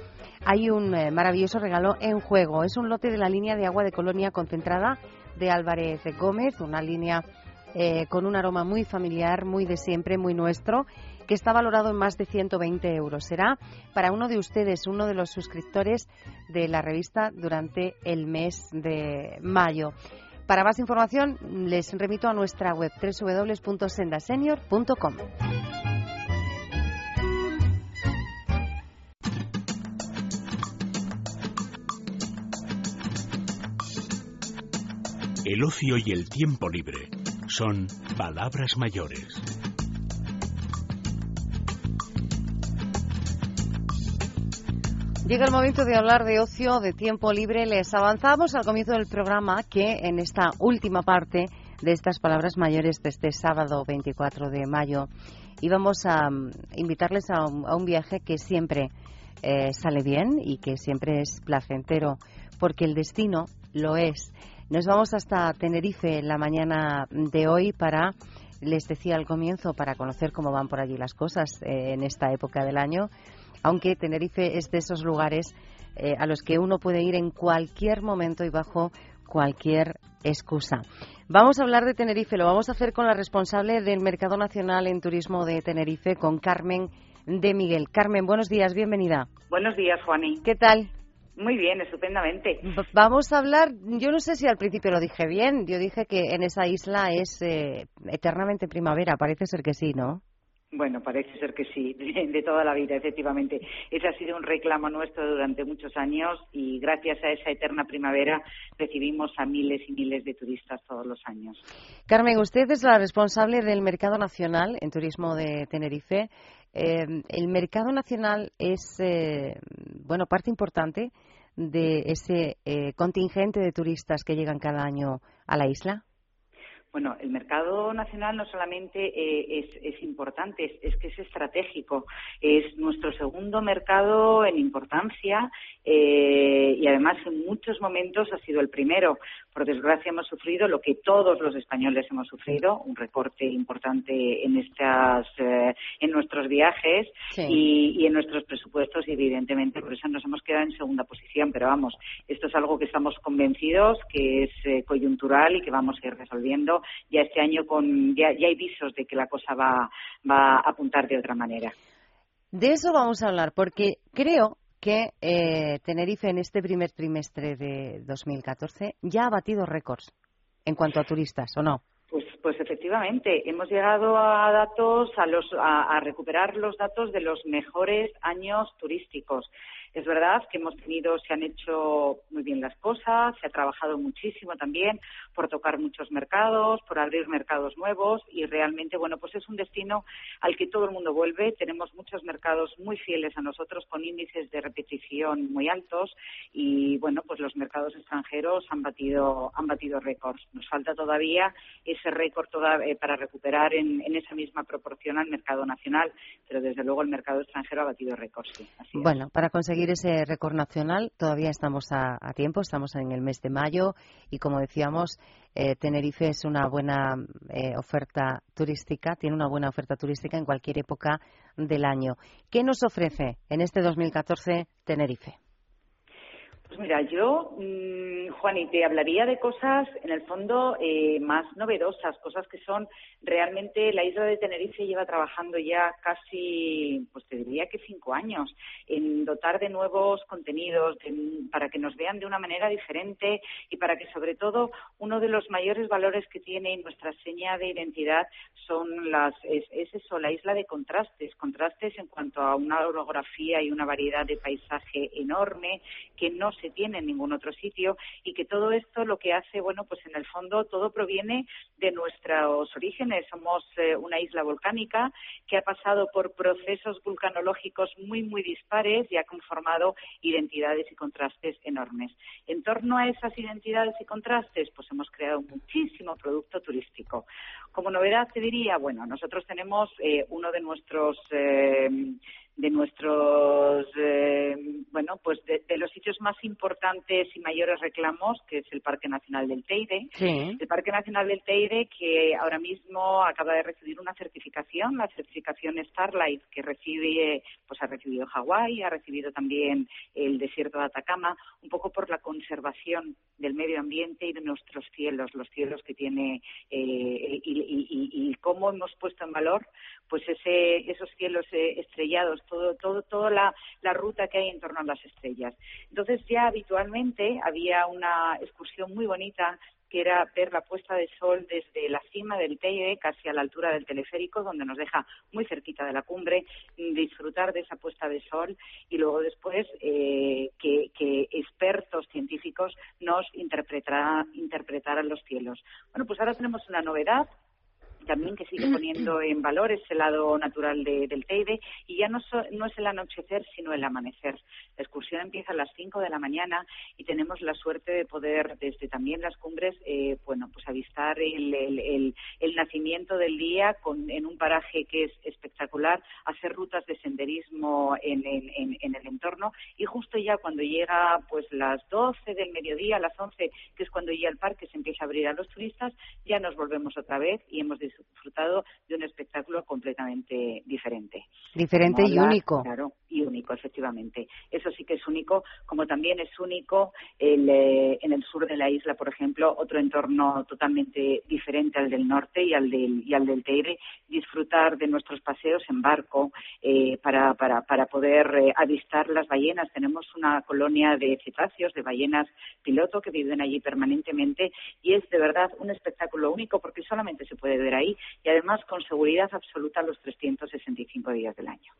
hay un eh, maravilloso regalo en juego. Es un lote de la línea de agua de colonia concentrada de Álvarez Gómez, una línea eh, con un aroma muy familiar, muy de siempre, muy nuestro, que está valorado en más de 120 euros. Será para uno de ustedes, uno de los suscriptores de la revista durante el mes de mayo. Para más información, les remito a nuestra web www.sendasenior.com. El ocio y el tiempo libre son palabras mayores. Llega el momento de hablar de ocio, de tiempo libre. Les avanzamos al comienzo del programa que en esta última parte de estas palabras mayores de este sábado 24 de mayo íbamos a mm, invitarles a un, viaje que siempre eh, sale bien y que siempre es placentero porque el destino lo es. Nos vamos hasta Tenerife en la mañana de hoy para les decía al comienzo, para conocer cómo van por allí las cosas eh, en esta época del año, aunque Tenerife es de esos lugares eh, a los que uno puede ir en cualquier momento y bajo cualquier excusa. Vamos a hablar de Tenerife, lo vamos a hacer con la responsable del Mercado Nacional en Turismo de Tenerife, con Carmen de Miguel. Carmen, buenos días, bienvenida. Buenos días, Juaní. ¿Qué tal? Muy bien, estupendamente. Vamos a hablar, yo no sé si al principio lo dije bien, yo dije que en esa isla es eh, eternamente primavera, parece ser que sí, ¿no? Bueno, parece ser que sí, de, toda la vida, efectivamente. Ese ha sido un reclamo nuestro durante muchos años y gracias a esa eterna primavera recibimos a miles y miles de turistas todos los años. Carmen, usted es la responsable del Mercado Nacional en Turismo de Tenerife. Eh, el Mercado Nacional es, eh, bueno, parte importante de ese eh, contingente de turistas que llegan cada año a la isla. Bueno, el mercado nacional no solamente eh, es, importante, es, que es estratégico. Es nuestro segundo mercado en importancia eh, y además en muchos momentos ha sido el primero. Por desgracia hemos sufrido lo que todos los españoles hemos sufrido, un recorte importante en estas, eh, en nuestros viajes y, y, en nuestros presupuestos y evidentemente por eso nos hemos quedado en segunda posición. Pero vamos, esto es algo que estamos convencidos que es coyuntural y que vamos a ir resolviendo ya este año con ya, hay visos de que la cosa va, va a apuntar de otra manera. De eso vamos a hablar, porque creo que eh, Tenerife en este primer trimestre de 2014 ya ha batido récords en cuanto a turistas, ¿o no? Pues, pues efectivamente, hemos llegado a datos, a, los, a recuperar los datos de los mejores años turísticos. Es verdad que hemos tenido, se han hecho muy bien las cosas, se ha trabajado muchísimo también por tocar muchos mercados, por abrir mercados nuevos y realmente, bueno, pues es un destino al que todo el mundo vuelve. Tenemos muchos mercados muy fieles a nosotros con índices de repetición muy altos y, bueno, pues los mercados extranjeros han batido, han batido récords. Nos falta todavía ese récord eh, para recuperar en, esa misma proporción al mercado nacional, pero desde luego el mercado extranjero ha batido récords. bueno, para conseguir ese récord nacional. Todavía estamos a, tiempo, estamos en el mes de mayo y como decíamos, eh, Tenerife es una buena eh, oferta turística, tiene una buena oferta turística en cualquier época del año. ¿Qué nos ofrece en este 2014 Tenerife? Pues mira, yo, mmm, Juan, y te hablaría de cosas, en el fondo, eh, más novedosas, cosas que son realmente, la isla de Tenerife lleva trabajando ya casi, pues te diría que cinco años, en dotar de nuevos contenidos para que nos vean de una manera diferente y para que, sobre todo, uno de los mayores valores que tiene nuestra seña de identidad son las, es, es eso, la isla de contrastes, contrastes en cuanto a una orografía y una variedad de paisaje enorme que no se tiene en ningún otro sitio y que todo esto lo que hace, bueno, pues en el fondo todo proviene de nuestros orígenes. Somos eh, una isla volcánica que ha pasado por procesos vulcanológicos muy, muy dispares y ha conformado identidades y contrastes enormes. En torno a esas identidades y contrastes, pues hemos creado muchísimo producto turístico. Como novedad te diría, bueno, nosotros tenemos eh, uno de nuestros eh, de nuestros, eh, bueno, pues de, los sitios más importantes y mayores reclamos, que es el Parque Nacional del Teide. El Parque Nacional del Teide, que ahora mismo acaba de recibir una certificación, la certificación Starlight, que recibe, pues ha recibido Hawái, ha recibido también el desierto de Atacama, un poco por la conservación del medio ambiente y de nuestros cielos, los cielos que tiene eh, y, y, cómo hemos puesto en valor pues ese, esos cielos eh, estrellados todo, todo, toda la, la ruta que hay en torno a las estrellas. Entonces ya habitualmente había una excursión muy bonita que era ver la puesta de sol desde la cima del Teide, casi a la altura del teleférico, donde nos deja muy cerquita de la cumbre, disfrutar de esa puesta de sol y luego después eh, que, expertos científicos nos interpretaran los cielos. Bueno, pues ahora tenemos una novedad también que sigue poniendo en valor ese lado natural del Teide y ya no, no es el anochecer sino el amanecer. La excursión empieza a las 5 de la mañana y tenemos la suerte de poder desde también las cumbres eh, bueno pues avistar el, el, el, nacimiento del día con, en un paraje que es espectacular, hacer rutas de senderismo en, en, en el entorno y justo ya cuando llega pues las 12 del mediodía, a las 11 que es cuando ya el parque se empieza a abrir a los turistas, ya nos volvemos otra vez y hemos disfrutado de un espectáculo completamente diferente. Diferente y único. Claro, único, efectivamente. Eso sí que es único, como también es único el, eh, en el sur de la isla, por ejemplo, otro entorno totalmente diferente al del norte y al del, y al del Teide, disfrutar de nuestros paseos en barco eh, para, para, para poder eh, avistar las ballenas. Tenemos una colonia de cetáceos, de ballenas piloto que viven allí permanentemente y es de verdad un espectáculo único porque solamente se puede ver ahí y además con seguridad absoluta los 365 días del año.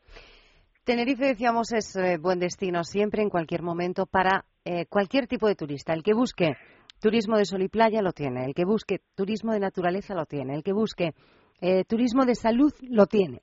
Tenerife, decíamos, es eh, buen destino siempre, en cualquier momento, para eh, cualquier tipo de turista. El que busque turismo de sol y playa lo tiene, el que busque turismo de naturaleza lo tiene, el que busque eh, turismo de salud lo tiene.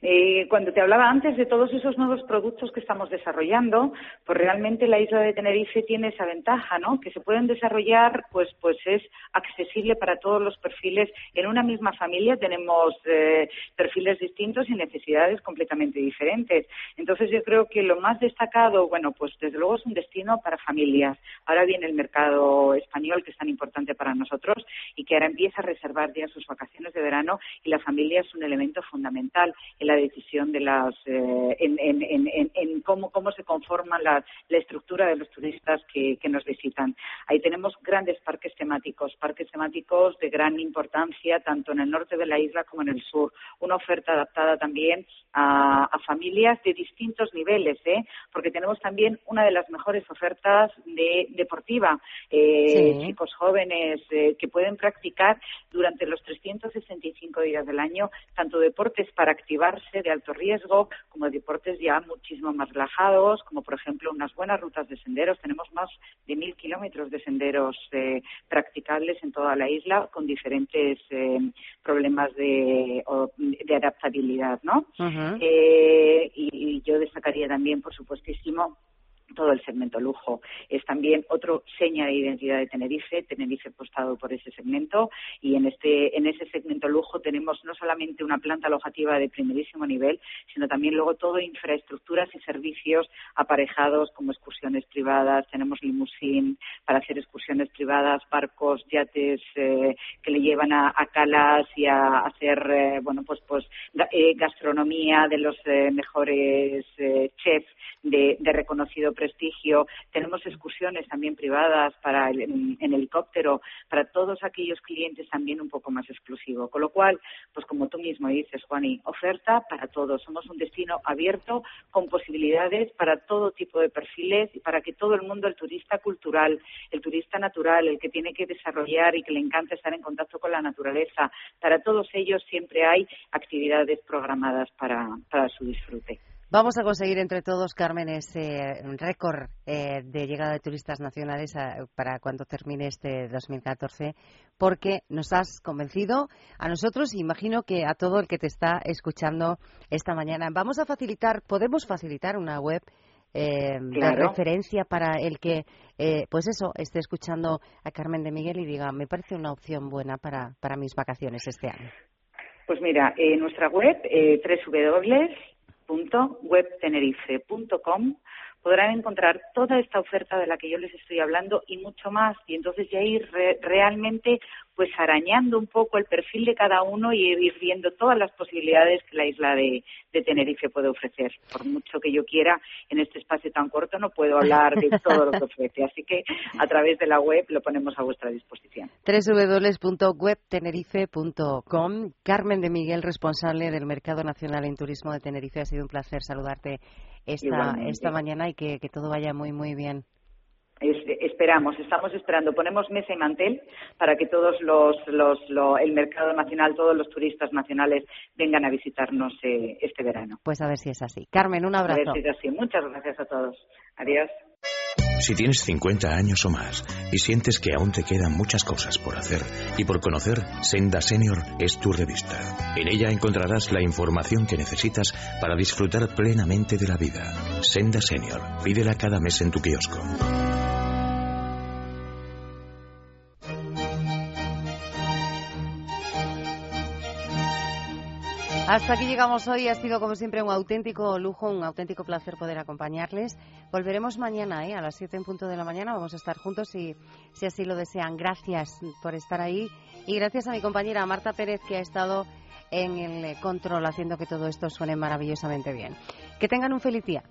Eh, cuando te hablaba antes de todos esos nuevos productos que estamos desarrollando, pues realmente la isla de Tenerife tiene esa ventaja, ¿no? Que se pueden desarrollar, pues, pues es accesible para todos los perfiles. En una misma familia tenemos eh, perfiles distintos y necesidades completamente diferentes. Entonces yo creo que lo más destacado, bueno, pues desde luego es un destino para familias. Ahora viene el mercado español que es tan importante para nosotros y que ahora empieza a reservar ya sus vacaciones de verano y la familia es un elemento fundamental la decisión de las eh, en, cómo, cómo se conforma la, estructura de los turistas que, nos visitan. Ahí tenemos grandes parques temáticos, parques temáticos de gran importancia tanto en el norte de la isla como en el sur. Una oferta adaptada también a, familias de distintos niveles, ¿eh? porque tenemos también una de las mejores ofertas de deportiva. Eh, chicos jóvenes eh, que pueden practicar durante los 365 días del año tanto deportes para activar de alto riesgo, como deportes ya muchísimo más relajados, como por ejemplo unas buenas rutas de senderos. Tenemos más de mil kilómetros de senderos eh, practicables en toda la isla con diferentes eh, problemas de, de, adaptabilidad, ¿no? Eh, y, yo destacaría también, por supuestísimo, todo el segmento lujo. Es también otro seña de identidad de Tenerife, Tenerife apostado por ese segmento y en este en ese segmento lujo tenemos no solamente una planta alojativa de primerísimo nivel, sino también luego todo infraestructuras y servicios aparejados como excursiones privadas, tenemos limusín para hacer excursiones privadas, barcos, yates eh, que le llevan a, calas y a hacer eh, bueno pues pues eh, gastronomía de los mejores chefs de, de reconocido prestigio, tenemos excursiones también privadas para en, helicóptero, para todos aquellos clientes también un poco más exclusivo. Con lo cual, pues como tú mismo dices, Juani, oferta para todos. Somos un destino abierto con posibilidades para todo tipo de perfiles y para que todo el mundo, el turista cultural, el turista natural, el que tiene que desarrollar y que le encanta estar en contacto con la naturaleza, para todos ellos siempre hay actividades programadas para, para su disfrute. Vamos a conseguir entre todos, Carmen, ese récord eh, de llegada de turistas nacionales para cuando termine este 2014, porque nos has convencido a nosotros y imagino que a todo el que te está escuchando esta mañana. Vamos a facilitar, podemos facilitar una web eh, de referencia para el que, eh, pues eso, esté escuchando a Carmen de Miguel y diga, me parece una opción buena para, para mis vacaciones este año. Pues mira, nuestra web, eh, www www.webtenerife.com podrán encontrar toda esta oferta de la que yo les estoy hablando y mucho más. Y entonces ya ir realmente pues arañando un poco el perfil de cada uno y ir viendo todas las posibilidades que la isla de, Tenerife puede ofrecer. Por mucho que yo quiera, en este espacio tan corto no puedo hablar de todo lo que ofrece, así que a través de la web lo ponemos a vuestra disposición. www.webtenerife.com Carmen de Miguel, responsable del Mercado Nacional en Turismo de Tenerife, ha sido un placer saludarte esta, esta mañana y que, que todo vaya muy, muy bien esperamos, estamos esperando, ponemos mesa y mantel para que todos los, los el mercado nacional, todos los turistas nacionales vengan a visitarnos eh, este verano. Pues a ver si es así. Carmen, un abrazo. A ver si es así. Muchas gracias a todos. Adiós. Si tienes 50 años o más y sientes que aún te quedan muchas cosas por hacer y por conocer, Senda Senior es tu revista. En ella encontrarás la información que necesitas para disfrutar plenamente de la vida. Senda Senior, pídela cada mes en tu kiosco. Hasta aquí llegamos hoy. Ha sido, como siempre, un auténtico lujo, un auténtico placer poder acompañarles. Volveremos mañana ¿eh? a las 7 en punto de la mañana. Vamos a estar juntos si, si así lo desean. Gracias por estar ahí. Y gracias a mi compañera Marta Pérez, que ha estado en el control haciendo que todo esto suene maravillosamente bien. Que tengan un feliz día.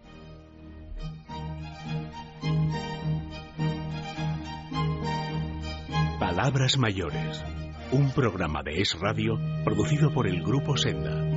Palabras mayores. Un programa de Es Radio producido por el Grupo Senda.